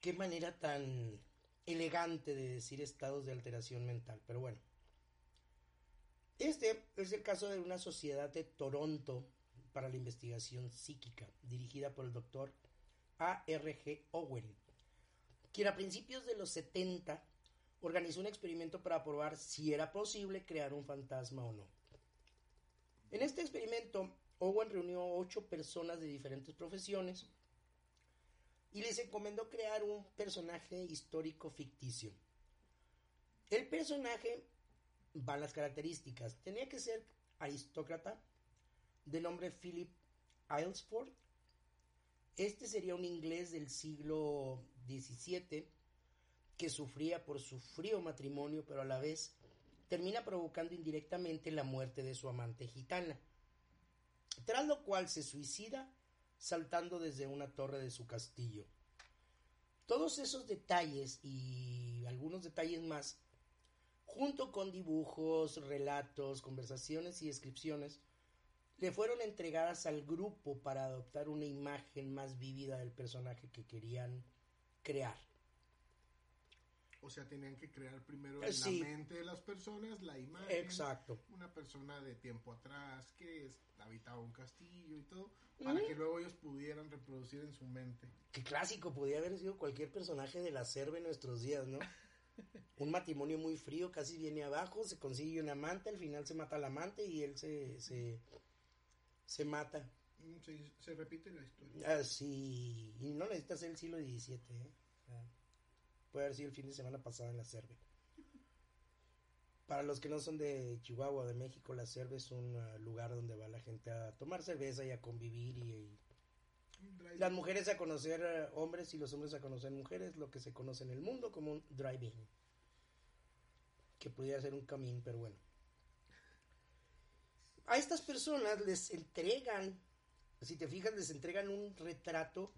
Qué manera tan elegante de decir estados de alteración mental, pero bueno. Este es el caso de una sociedad de Toronto para la investigación psíquica, dirigida por el doctor A.R.G. Owen, quien a principios de los 70 organizó un experimento para probar si era posible crear un fantasma o no. En este experimento, Owen reunió ocho personas de diferentes profesiones y les encomendó crear un personaje histórico ficticio. El personaje van las características. Tenía que ser aristócrata, de nombre Philip Aylesford. Este sería un inglés del siglo XVII que sufría por su frío matrimonio, pero a la vez termina provocando indirectamente la muerte de su amante gitana, tras lo cual se suicida saltando desde una torre de su castillo. Todos esos detalles y algunos detalles más, junto con dibujos, relatos, conversaciones y descripciones, le fueron entregadas al grupo para adoptar una imagen más vívida del personaje que querían crear. O sea, tenían que crear primero Eh, en sí. la mente de las personas la imagen. Exacto. Una persona de tiempo atrás que es- habitaba un castillo y todo, para que luego ellos pudieran reproducir en su mente. Qué clásico, podría haber sido cualquier personaje de la selva en nuestros días, ¿no? Un matrimonio muy frío, casi viene abajo, se consigue un amante, al final se mata al amante y él se, se, se mata. Mm, sí, se repite la historia. Así, y no necesita ser el siglo XVII, ¿eh? Puede haber sido el fin de semana pasado en la Cerve. Para los que no son de Chihuahua o de México, la Cerve es un ah, lugar donde va la gente a tomar cerveza y a convivir y, las mujeres a conocer eh, hombres y los hombres a conocer mujeres, lo que se conoce en el mundo como un drive-in. Que pudiera ser un camín, pero bueno. A estas personas les entregan, si te fijas, les entregan un retrato,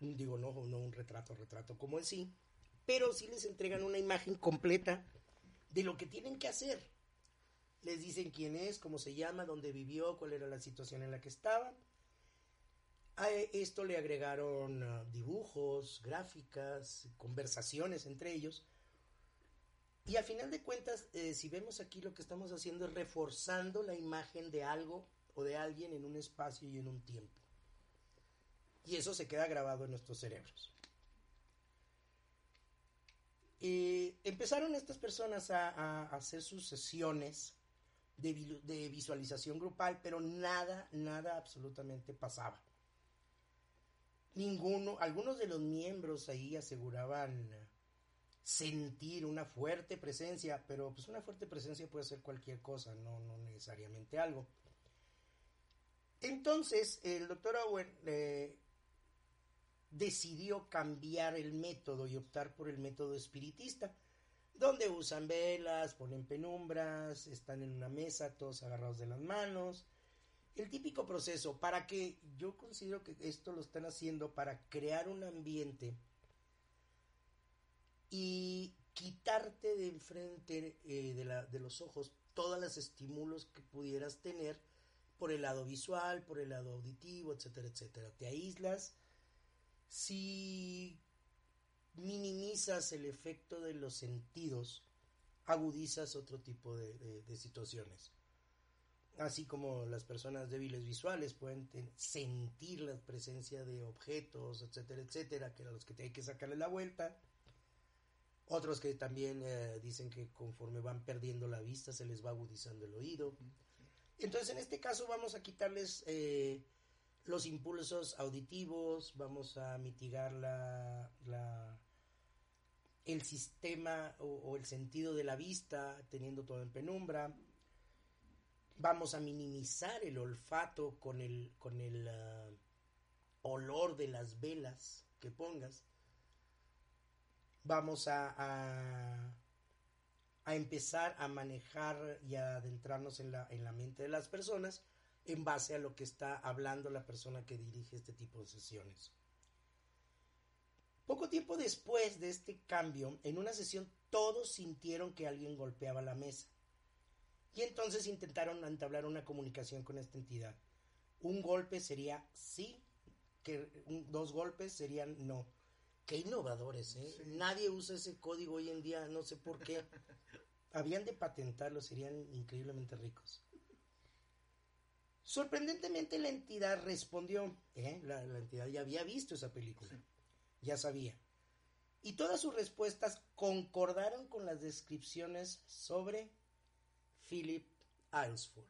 digo, no, no un retrato, retrato como en sí, pero sí les entregan una imagen completa de lo que tienen que hacer. Les dicen quién es, cómo se llama, dónde vivió, cuál era la situación en la que estaba. A esto le agregaron uh, dibujos, gráficas, conversaciones entre ellos. Y a final de cuentas, eh, si vemos aquí lo que estamos haciendo es reforzando la imagen de algo o de alguien en un espacio y en un tiempo. Y eso se queda grabado en nuestros cerebros. Eh, empezaron estas personas a, hacer sus sesiones de, de, visualización grupal, pero nada, nada absolutamente pasaba. Ninguno, algunos de los miembros ahí aseguraban sentir una fuerte presencia, pero pues una fuerte presencia puede ser cualquier cosa, no, no necesariamente algo. Entonces, el doctor Owen eh, decidió cambiar el método y optar por el método espiritista, donde usan velas, ponen penumbras, están en una mesa todos agarrados de las manos. El típico proceso para que yo considero que esto lo están haciendo para crear un ambiente y quitarte de enfrente eh, de, la, de los ojos todos los estímulos que pudieras tener por el lado visual, por el lado auditivo, etcétera, etcétera. Te aíslas si minimizas el efecto de los sentidos, agudizas otro tipo de, situaciones. Así como las personas débiles visuales pueden sentir la presencia de objetos, etcétera, etcétera, que a los que te hay que sacarle la vuelta. Otros que también eh, dicen que conforme van perdiendo la vista se les va agudizando el oído. Entonces, en este caso vamos a quitarles eh, los impulsos auditivos, vamos a mitigar la, el sistema o, el sentido de la vista, teniendo todo en penumbra. Vamos a minimizar el olfato con el, con el ah, olor de las velas que pongas. Vamos a, a, empezar a manejar y a adentrarnos en la, en la mente de las personas en base a lo que está hablando la persona que dirige este tipo de sesiones. Poco tiempo después de este cambio, en una sesión todos sintieron que alguien golpeaba la mesa. Y entonces intentaron entablar una comunicación con esta entidad. Un golpe sería sí, que dos golpes serían no. Qué innovadores, ¿eh? Nadie usa ese código hoy en día, no sé por qué. Habían de patentarlo, serían increíblemente ricos. Sorprendentemente la entidad respondió, ¿eh? la, entidad ya había visto esa película, ya sabía. Y todas sus respuestas concordaron con las descripciones sobre Philip Aylesford.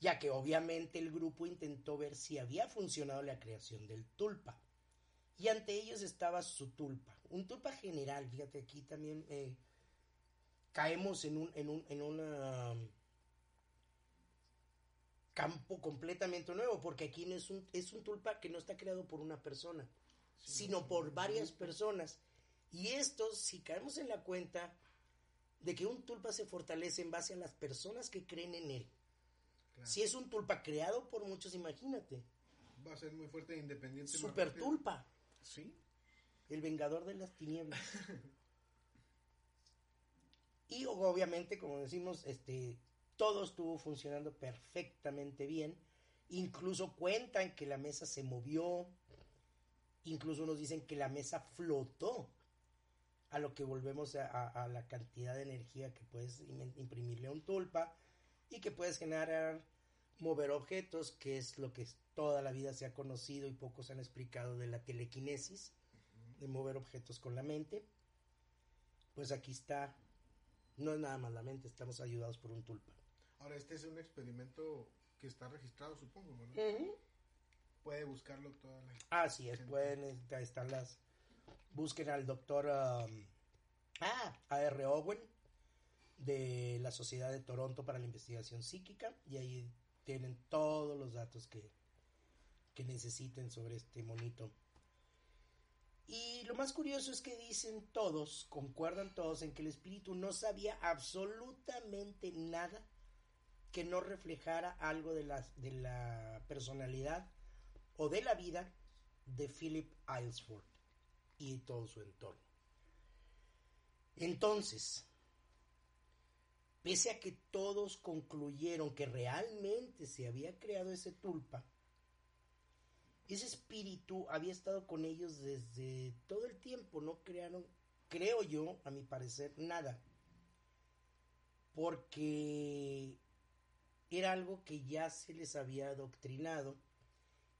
Ya que obviamente el grupo intentó ver si había funcionado la creación del tulpa. Y ante ellos estaba su tulpa. Un tulpa general, fíjate aquí también eh, caemos en un, en un, en una campo completamente nuevo, porque aquí no es un, es un tulpa que no está creado por una persona, sino por varias personas. Y esto, si caemos en la cuenta de que un tulpa se fortalece en base a las personas que creen en él. Si es un tulpa creado por muchos, imagínate. Va a ser muy fuerte e independiente. Super tulpa. Sí. El vengador de las tinieblas. y obviamente, como decimos, este todo estuvo funcionando perfectamente bien. Incluso cuentan que la mesa se movió. Incluso nos dicen que la mesa flotó. A lo que volvemos a, la cantidad de energía que puedes imprimirle a un tulpa. Y que puedes generar mover objetos, que es lo que toda la vida se ha conocido y pocos han explicado de la telequinesis, de mover objetos con la mente. Pues aquí está, no es nada más la mente, estamos ayudados por un tulpa. Ahora, este es un experimento que está registrado, supongo, ¿no? Puede buscarlo toda la Así es, pueden, estar las... Busquen al doctor um, ah, A.R. Owen de la Sociedad de Toronto para la Investigación Psíquica y ahí tienen todos los datos que, que necesiten sobre este monito. Y lo más curioso es que dicen todos, concuerdan todos en que el espíritu no sabía absolutamente nada que no reflejara algo de la, de la personalidad o de la vida de Philip Aylesford y todo su entorno. Entonces, pese a que todos concluyeron que realmente se había creado ese tulpa, ese espíritu había estado con ellos desde todo el tiempo, no crearon, creo yo, a mi parecer, nada. Porque era algo que ya se les había adoctrinado,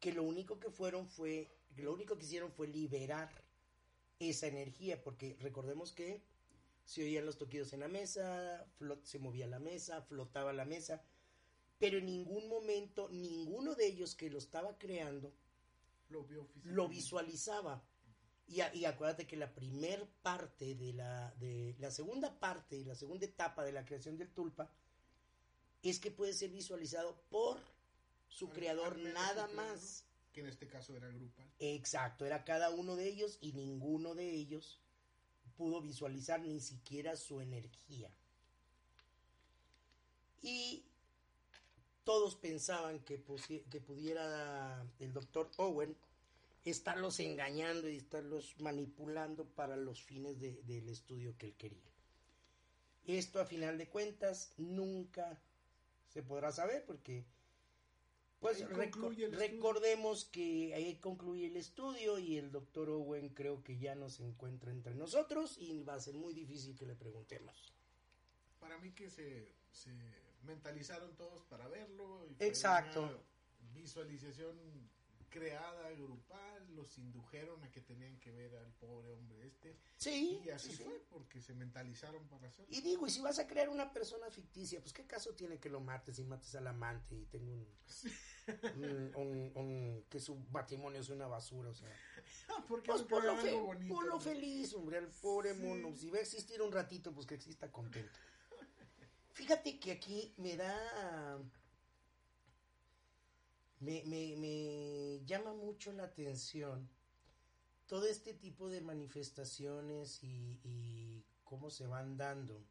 que lo único que fueron fue, lo único que hicieron fue liberar esa energía, porque recordemos que se oían los toquidos en la mesa, se movía la mesa, flotaba la mesa, pero en ningún momento ninguno de ellos que lo estaba creando lo, visualizaba. Y, y, acuérdate que la primer parte de la, de la segunda parte y la segunda etapa de la creación del tulpa es que puede ser visualizado por su creador nada más. Que en este caso era grupal. Exacto, era cada uno de ellos y ninguno de ellos pudo visualizar ni siquiera su energía. Y todos pensaban que, que pudiera el doctor Owen estarlos engañando y estarlos manipulando para los fines del estudio que él quería. Esto a final de cuentas nunca se podrá saber porque pues recordemos que ahí concluye el estudio y el doctor Owen creo que ya no se encuentra entre nosotros y va a ser muy difícil que le preguntemos. Para mí que se, se mentalizaron todos para verlo. Y Exacto. visualización creada, grupal, los indujeron a que tenían que ver al pobre hombre este. Sí. Y así fue, porque se mentalizaron para hacerlo. Y digo, y si vas a crear una persona ficticia, pues qué caso tiene que lo mates y mates al amante y tengo un... un, que su matrimonio es una basura, o sea... porque pues por, lo, feliz, hombre, al pobre mono. Si va a existir un ratito, pues que exista contento. Fíjate que aquí me da me, me, me llama mucho la atención todo este tipo de manifestaciones y, cómo se van dando.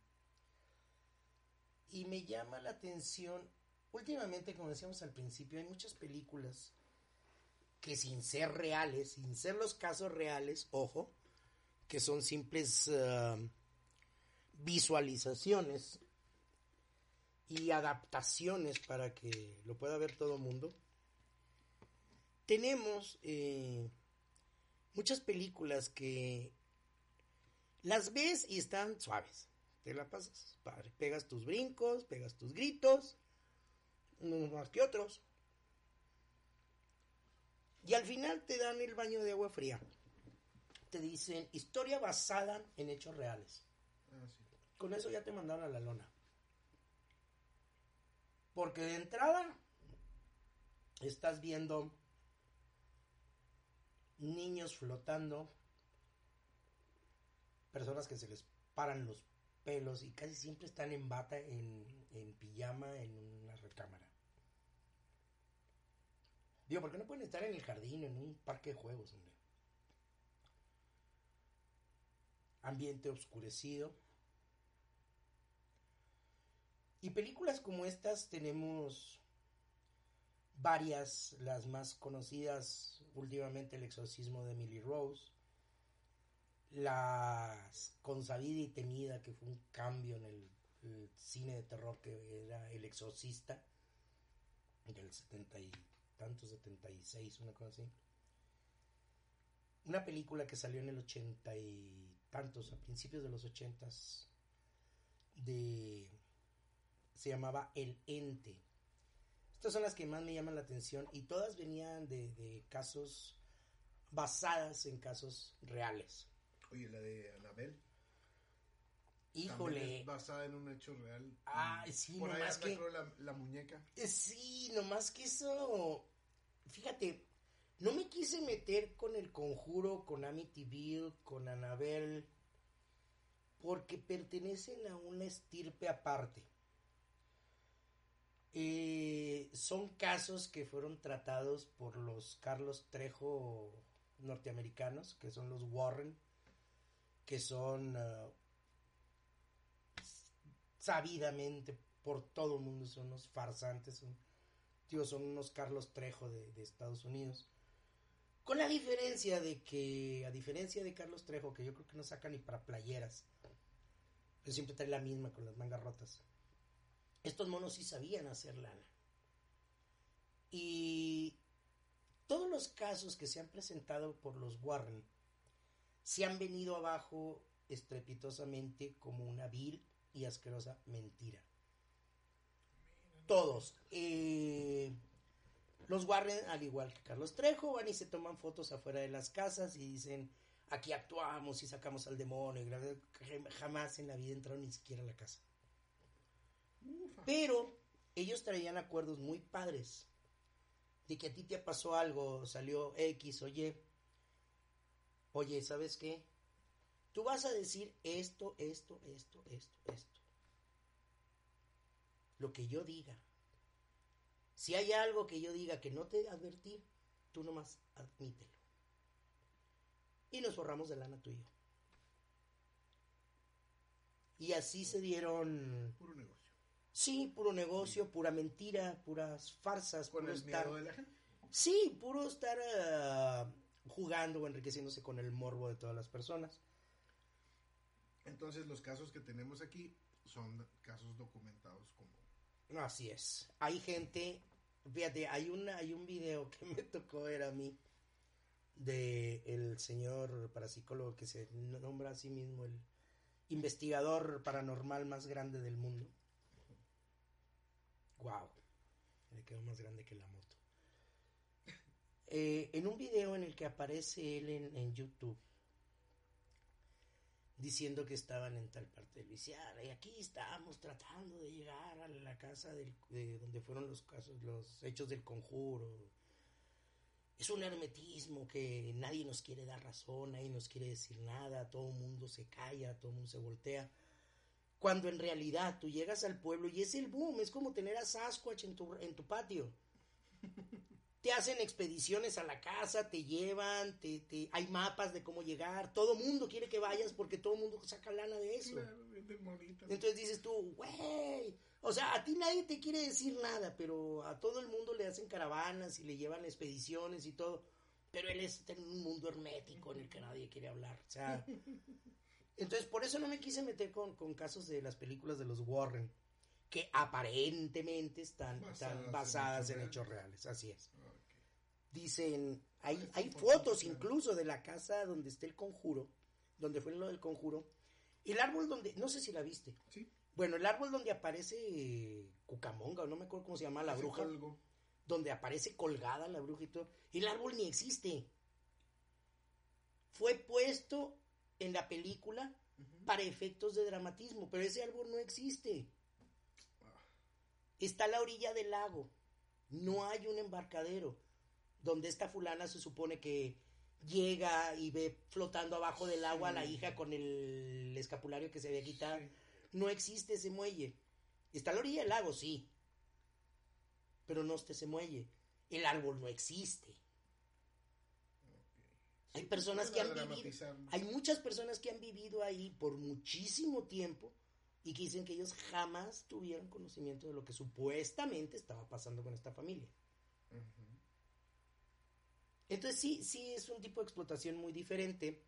Y me llama la atención, últimamente, como decíamos al principio, hay muchas películas que sin ser reales, sin ser los casos reales, ojo, que son simples uh, visualizaciones y adaptaciones para que lo pueda ver todo el mundo tenemos eh, muchas películas que las ves y están suaves. Te la pasas, padre. Pegas tus brincos, pegas tus gritos, unos más que otros. Y al final te dan el baño de agua fría. Te dicen historia basada en hechos reales. Ah, Con eso ya te mandaron a la lona. Porque de entrada estás viendo niños flotando, personas que se les paran los pelos y casi siempre están en bata, en, pijama, en una recámara. Digo, ¿por qué no pueden estar en el jardín, en un parque de juegos, hombre? Ambiente oscurecido. Y películas como estas tenemos varias, las más conocidas últimamente El exorcismo de Emily Rose, la consabida y temida que fue un cambio en el, cine de terror que era El exorcista del setenta y tanto, 76, una cosa así. Una película que salió en el ochenta y tantos, a principios de los ochentas, de se llamaba El Ente estas son las que más me llaman la atención y todas venían de, casos basadas en casos reales. Oye, la de Anabel. Híjole. basada en un hecho real. Ah, sí, Por nomás que. La, la, muñeca. Eh, sí, nomás que eso. Fíjate, no me quise meter con el conjuro, con Amityville, con Anabel, porque pertenecen a una estirpe aparte. Eh, son casos que fueron tratados por los Carlos Trejo norteamericanos, que son los Warren, que son uh, sabidamente por todo el mundo, son unos farsantes, son, tío, son unos Carlos Trejo de, de Estados Unidos. Con la diferencia de que, a diferencia de Carlos Trejo, que yo creo que no saca ni para playeras, pero siempre trae la misma con las mangas rotas. Estos monos sí sabían hacer lana. Y todos los casos que se han presentado por los Warren se han venido abajo estrepitosamente como una vil y asquerosa mentira. Todos. Eh, los Warren, al igual que Carlos Trejo, van y se toman fotos afuera de las casas y dicen, aquí actuamos y sacamos al demonio. Jamás en la vida entraron ni siquiera a la casa. Pero ellos traían acuerdos muy padres. De que a ti te pasó algo, salió X o Y. Oye, ¿sabes qué? Tú vas a decir esto, esto, esto, esto, esto. Lo que yo diga. Si hay algo que yo diga que no te advertí, tú nomás admítelo. Y nos borramos de lana tú y. Y así se dieron. Puro negocio. Sí, puro negocio, pura mentira, puras farsas. Con puro el estar- miedo de la gente. Sí, puro estar ah, jugando o enriqueciéndose con el morbo de todas las personas. Entonces los casos que tenemos aquí son casos documentados como... Así es. Hay gente, fíjate, hay una, hay un video que me tocó ver a mí de el señor parapsicólogo que se nombra a sí mismo el investigador paranormal más grande del mundo. Wow, le quedó más grande que la moto. Eh, en un video en el que aparece él en, YouTube diciendo que estaban en tal parte del viciar y aquí estamos tratando de llegar a la casa del, de donde fueron los casos los hechos del conjuro. Es un hermetismo que nadie nos quiere dar razón nadie nos quiere decir nada todo el mundo se calla todo el mundo se voltea cuando en realidad tú llegas al pueblo y es el boom es como tener a Sasquatch en tu, en tu patio. Te hacen expediciones a la casa, te llevan, te, te- hay mapas de cómo llegar, todo mundo quiere que vayas porque todo mundo saca lana de eso. Claro. Entonces dices tú, güey, o sea, a ti nadie te quiere decir nada, pero a todo el mundo le hacen caravanas y le llevan expediciones y todo, pero él está en un mundo hermético en el que nadie quiere hablar, o sea... Entonces por eso no me quise meter con, con casos de las películas de los Warren, que aparentemente están Basadas están basadas en hechos reales, así es. Dicen, hay, hay fotos incluso de la casa donde está el conjuro, donde fue lo del conjuro. El árbol donde, no sé si la viste. Sí. Bueno, el árbol donde aparece Cucamonga, o no me acuerdo cómo se llama la bruja, colgo. donde aparece colgada la bruja y todo. El árbol ni existe. Fue puesto en la película para efectos de dramatismo, pero ese árbol no existe. Está a la orilla del lago. No hay un embarcadero donde esta fulana se supone que llega y ve flotando abajo del agua a la hija con el escapulario que se había quitado. No existe ese muelle. Está a la orilla del lago, sí. Pero no está ese muelle. El árbol no existe. Hay personas que han vivido, hay muchas personas que han vivido ahí por muchísimo tiempo y que dicen que ellos jamás tuvieron conocimiento de lo que supuestamente estaba pasando con esta familia. Entonces sí, sí es un tipo de explotación muy diferente,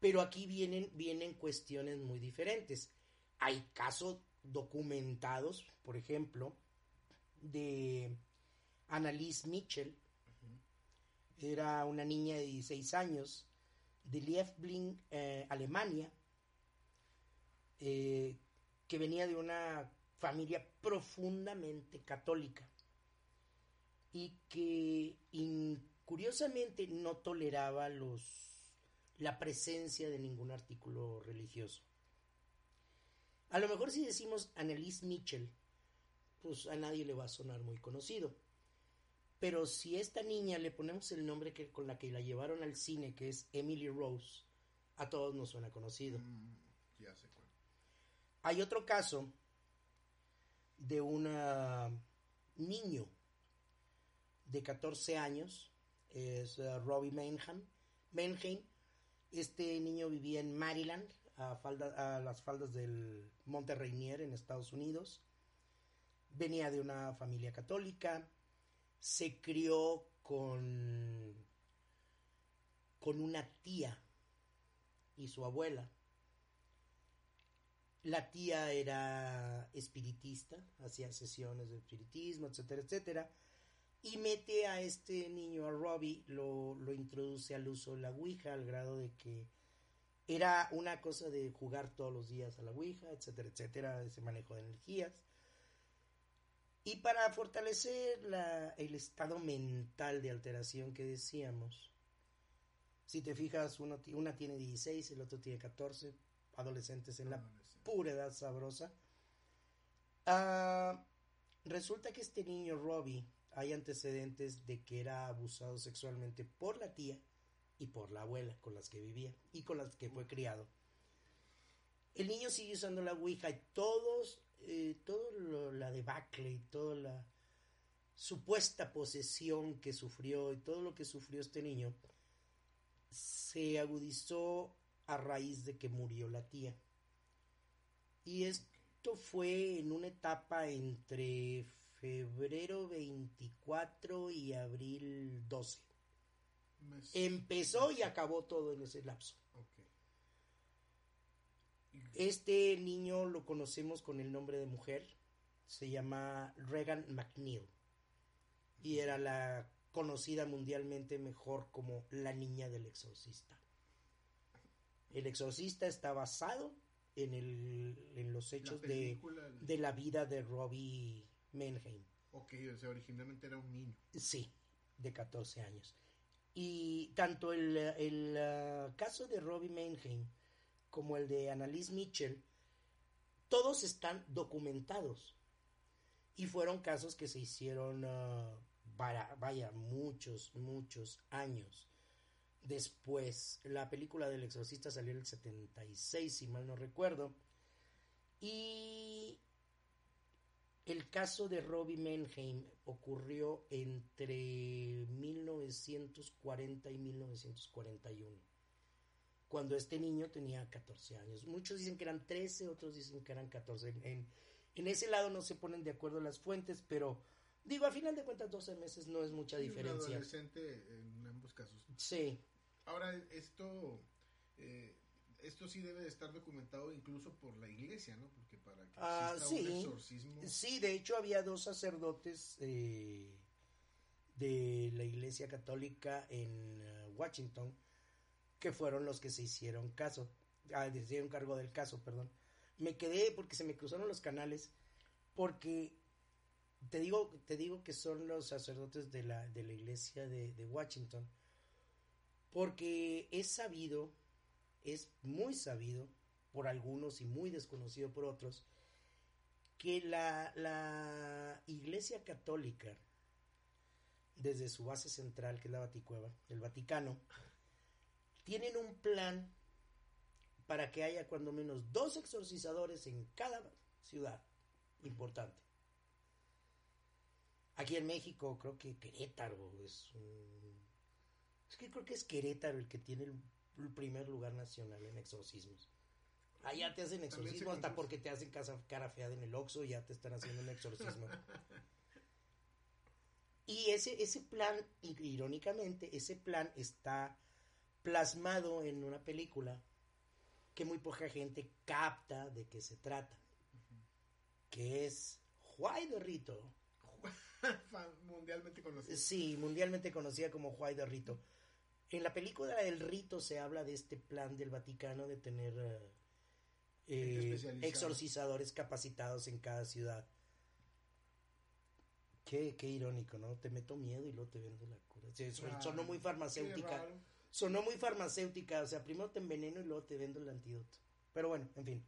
pero aquí vienen, vienen cuestiones muy diferentes. Hay casos documentados, por ejemplo, de Annalise Mitchell, era una niña de 16 años, de Liebling, eh, Alemania, eh, que venía de una familia profundamente católica y que curiosamente no toleraba los la presencia de ningún artículo religioso. A lo mejor si decimos Annalise Mitchell, pues a nadie le va a sonar muy conocido. Pero si esta niña le ponemos el nombre que, con la que la llevaron al cine, que es Emily Rose, a todos nos suena conocido. Mm, ya sé cuál. Hay otro caso de un niño de 14 años es uh, Robbie Manheim. Manheim. Este niño vivía en Maryland, a, falda, a las faldas del Monte Rainier en Estados Unidos. Venía de una familia católica, se crió con, con una tía y su abuela. La tía era espiritista, hacía sesiones de espiritismo, etcétera, etcétera. Y mete a este niño, a Robbie, lo, lo introduce al uso de la Ouija, al grado de que era una cosa de jugar todos los días a la Ouija, etcétera, etcétera, ese manejo de energías. Y para fortalecer la, el estado mental de alteración que decíamos, si te fijas, uno, una tiene 16, el otro tiene 14, adolescentes en la pura edad sabrosa. Uh, resulta que este niño Robbie hay antecedentes de que era abusado sexualmente por la tía y por la abuela con las que vivía y con las que fue criado. El niño sigue usando la Ouija y todos, eh, todo lo, la debacle y toda la supuesta posesión que sufrió y todo lo que sufrió este niño se agudizó a raíz de que murió la tía. Y esto fue en una etapa entre febrero 24 y abril 12. Mes. Empezó y acabó todo en ese lapso. Este niño lo conocemos con el nombre de mujer. Se llama Regan McNeil. Y era la conocida mundialmente mejor como la niña del exorcista. El exorcista está basado en, el, en los hechos de, de, la vida de Robbie Menheim. Ok, o sea, originalmente era un niño. Sí, de 14 años. Y tanto el, el uh, caso de Robbie Menheim como el de Annalise Mitchell, todos están documentados. Y fueron casos que se hicieron, para, vaya, muchos, muchos años después. La película del exorcista salió en el 76, si mal no recuerdo. Y el caso de Robbie Menheim ocurrió entre 1940 y 1941, cuando este niño tenía 14 años. Muchos dicen que eran 13, otros dicen que eran 14. En, en ese lado no se ponen de acuerdo las fuentes, pero digo, a final de cuentas 12 meses no es mucha diferencia. Un adolescente en ambos casos. Sí. Ahora, esto, eh, esto sí debe de estar documentado incluso por la iglesia, ¿no? Porque para que ah, sí, un exorcismo... Sí, de hecho había dos sacerdotes eh, de la iglesia católica en uh, Washington que fueron los que se hicieron caso, ah, se hicieron cargo del caso, perdón. Me quedé porque se me cruzaron los canales, porque te digo, te digo que son los sacerdotes de la, de la iglesia de, de Washington porque es sabido, es muy sabido por algunos y muy desconocido por otros, que la, la Iglesia Católica, desde su base central, que es la Vaticueva, el Vaticano, tienen un plan para que haya cuando menos dos exorcizadores en cada ciudad importante. Aquí en México creo que Querétaro es un es que creo que es Querétaro el que tiene el, primer lugar nacional en exorcismos. Allá te hacen exorcismo hasta porque te hacen casa, cara fea en el Oxxo y ya te están haciendo un exorcismo. y ese, ese plan, irónicamente, ese plan está plasmado en una película que muy poca gente capta de qué se trata. Que es Juay de Rito. mundialmente conocida. Sí, mundialmente conocida como Juay de Rito. En la película El Rito se habla de este plan del Vaticano de tener eh, eh, exorcizadores capacitados en cada ciudad. Qué, qué, irónico, ¿no? Te meto miedo y luego te vendo la cura. sonó muy farmacéutica. Sonó muy farmacéutica. O sea, primero te enveneno y luego te vendo el antídoto. Pero bueno, en fin.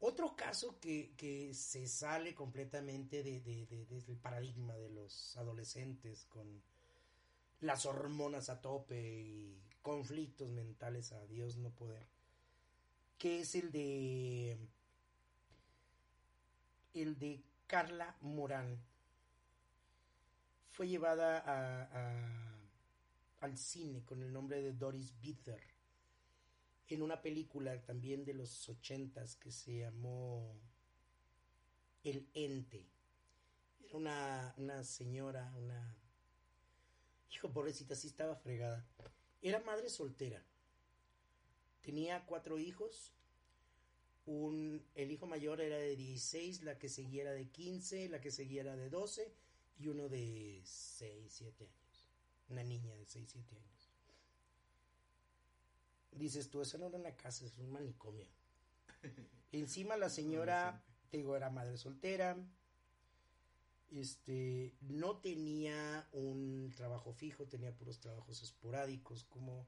Otro caso que, que se sale completamente de, de, de, del paradigma de los adolescentes con las hormonas a tope y conflictos mentales a Dios no poder, que es el de el de Carla Morán. Fue llevada a, al cine con el nombre de Doris Bither en una película también de los ochentas que se llamó El Ente. Era una, una señora, una... Hijo, pobrecita, sí estaba fregada. Era madre soltera. Tenía cuatro hijos. Un, el hijo mayor era de 16, la que seguía era de 15, la que seguía era de 12 y uno de 6, 7 años. Una niña de 6, 7 años. Dices tú, eso no era una casa, es un manicomio. Encima la señora, te digo, era madre soltera. Este, no tenía un trabajo fijo, tenía puros trabajos esporádicos como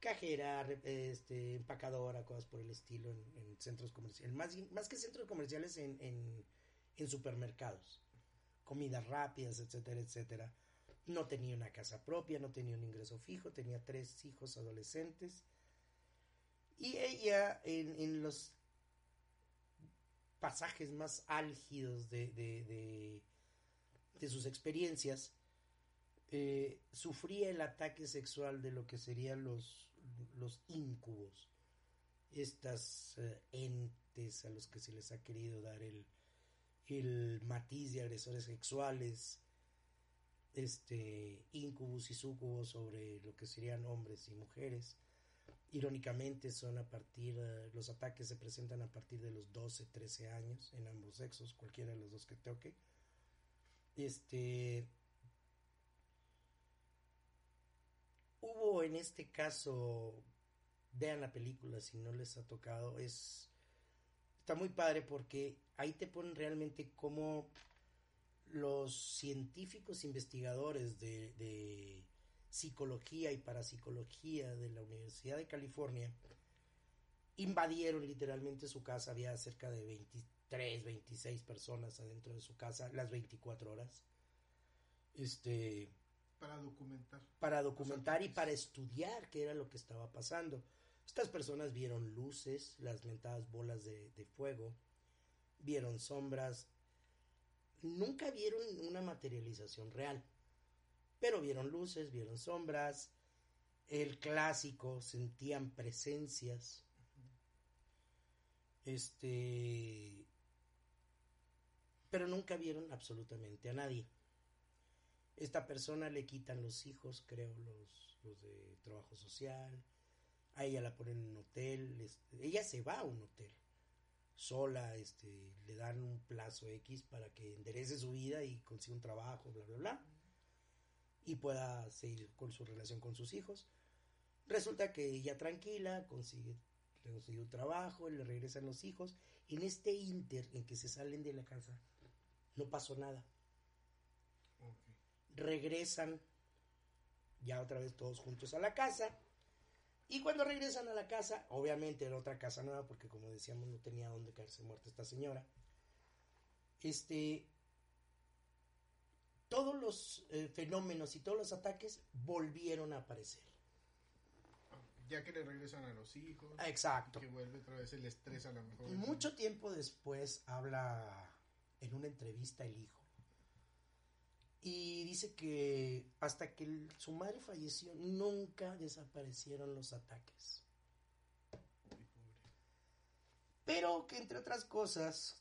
cajera, este, empacadora, cosas por el estilo en, centros comerciales. Más, más que centros comerciales, en, en, en supermercados. Comidas rápidas, etcétera, etcétera. No tenía una casa propia, no tenía un ingreso fijo, tenía tres hijos adolescentes. Y ella, en, los pasajes más álgidos de, de, de, sus experiencias, eh, sufría el ataque sexual de lo que serían los, los íncubos, estas eh, entes a los que se les ha querido dar el, el matiz de agresores sexuales, este, incubus y sucubos sobre lo que serían hombres y mujeres. Irónicamente son a partir, eh, los ataques se presentan a partir de los 12, 13 años en ambos sexos, cualquiera de los dos que toque. Este, hubo en este caso, vean la película si no les ha tocado, es, está muy padre porque ahí te ponen realmente cómo los científicos investigadores de psicología y parapsicología de la Universidad de California invadieron literalmente su casa. Había cerca de 23, 26 personas adentro de su casa las 24 horas. Este. Para documentar. Para documentar y para estudiar qué era lo que estaba pasando. Estas personas vieron luces, las mentadas bolas de, de fuego, vieron sombras, nunca vieron una materialización real pero vieron luces, vieron sombras, el clásico, sentían presencias. Este. Pero nunca vieron absolutamente a nadie. Esta persona le quitan los hijos, creo, los, los de trabajo social. A ella la ponen en un hotel. Ella se va a un hotel sola, este, le dan un plazo X para que enderece su vida y consiga un trabajo, bla, bla, bla y pueda seguir con su relación con sus hijos. Resulta que ella tranquila, consigue, consigue un trabajo, le regresan los hijos. En este inter en que se salen de la casa, no pasó nada. Regresan ya otra vez todos juntos a la casa. Y cuando regresan a la casa, obviamente era otra casa nueva, porque como decíamos, no tenía dónde caerse muerta esta señora. Este, todos los eh, fenómenos y todos los ataques volvieron a aparecer. Ya que le regresan a los hijos. Exacto. Que vuelve otra vez el estrés a lo mejor. Mucho tiempo después habla en una entrevista el hijo. Y dice que hasta que su madre falleció, nunca desaparecieron los ataques. Pero que entre otras cosas,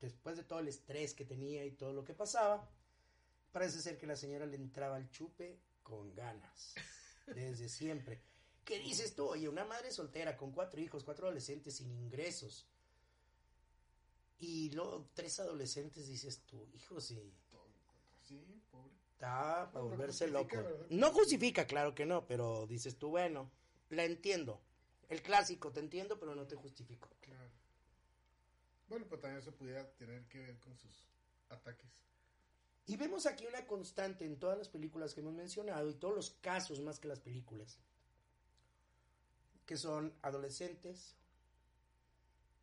después de todo el estrés que tenía y todo lo que pasaba, Parece ser que la señora le entraba al chupe con ganas, desde siempre. ¿Qué dices tú? Oye, una madre soltera con cuatro hijos, cuatro adolescentes sin ingresos. Y luego tres adolescentes, dices tú, hijo, sí. Sí, pobre. Está para volverse loco. No justifica, claro que no, pero dices tú, bueno, la entiendo. El clásico, te entiendo, pero no te justifico. Claro. Bueno, pues también eso pudiera tener que ver con sus ataques. Y vemos aquí una constante en todas las películas que hemos mencionado y todos los casos más que las películas, que son adolescentes,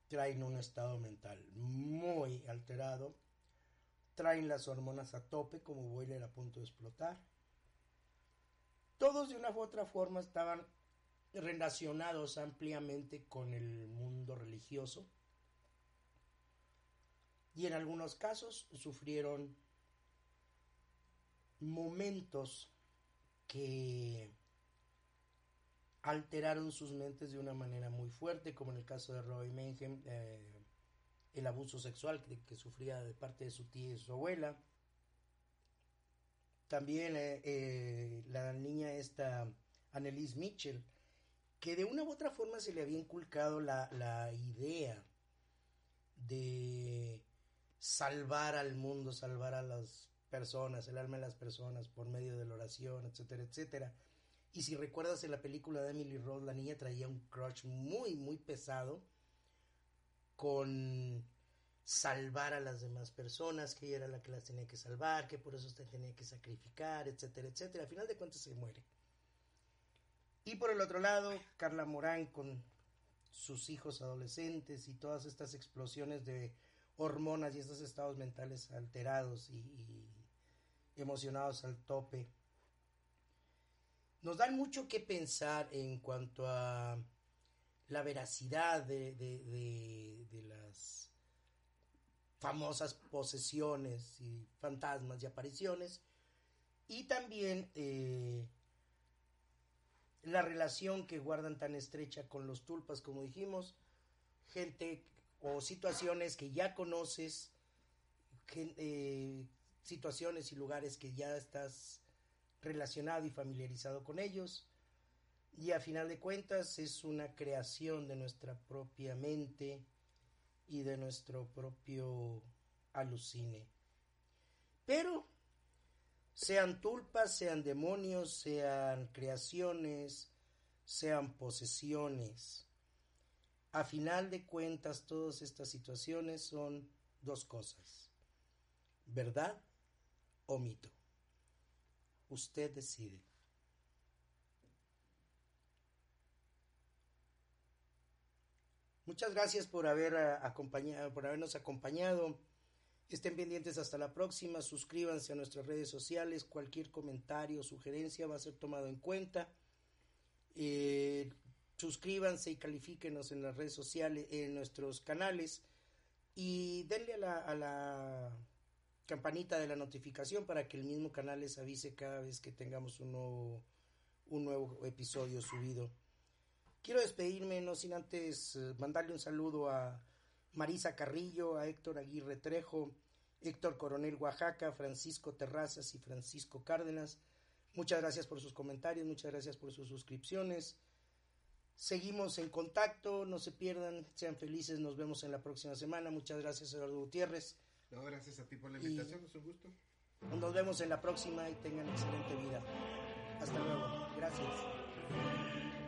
traen un estado mental muy alterado, traen las hormonas a tope como boiler a punto de explotar. Todos de una u otra forma estaban relacionados ampliamente con el mundo religioso y en algunos casos sufrieron momentos que alteraron sus mentes de una manera muy fuerte, como en el caso de Roy Mayhem, eh, el abuso sexual que, sufría de parte de su tía y su abuela. También eh, eh, la niña esta, Annelise Mitchell, que de una u otra forma se le había inculcado la, la idea de salvar al mundo, salvar a las personas, el alma de las personas por medio de la oración, etcétera, etcétera. Y si recuerdas en la película de Emily Rose, la niña traía un crush muy, muy pesado con salvar a las demás personas, que ella era la que las tenía que salvar, que por eso usted tenía que sacrificar, etcétera, etcétera. Al final de cuentas se muere. Y por el otro lado, Carla Morán con sus hijos adolescentes y todas estas explosiones de hormonas y estos estados mentales alterados y, emocionados al tope. Nos dan mucho que pensar en cuanto a la veracidad de, de, las famosas posesiones y fantasmas y apariciones y también eh, la relación que guardan tan estrecha con los tulpas como dijimos gente o situaciones que ya conoces eh, situaciones y lugares que ya estás relacionado y familiarizado con ellos. Y a final de cuentas es una creación de nuestra propia mente y de nuestro propio alucine. Pero sean tulpas, sean demonios, sean creaciones, sean posesiones. A final de cuentas, todas estas situaciones son dos cosas. ¿Verdad o mito. Usted decide. Muchas gracias por haber eh, acompañado, por habernos acompañado. Estén pendientes hasta la próxima. Suscríbanse a nuestras redes sociales. Cualquier comentario o sugerencia va a ser tomado en cuenta. Eh, suscríbanse y califíquenos en las redes sociales, en nuestros canales. Y denle a la campanita de la notificación para que el mismo canal les avise cada vez que tengamos un nuevo, un nuevo episodio subido. Quiero despedirme, no sin antes eh, mandarle un saludo a Marisa Carrillo, a Héctor Aguirre Trejo, Héctor Coronel Oaxaca, Francisco Terrazas y Francisco Cárdenas. Muchas gracias por sus comentarios, muchas gracias por sus suscripciones. Seguimos en contacto, no se pierdan, sean felices, nos vemos en la próxima semana. Muchas gracias, Eduardo Gutiérrez. No, gracias a ti por la invitación, es un gusto. Nos vemos en la próxima y tengan excelente vida. Hasta luego. Gracias.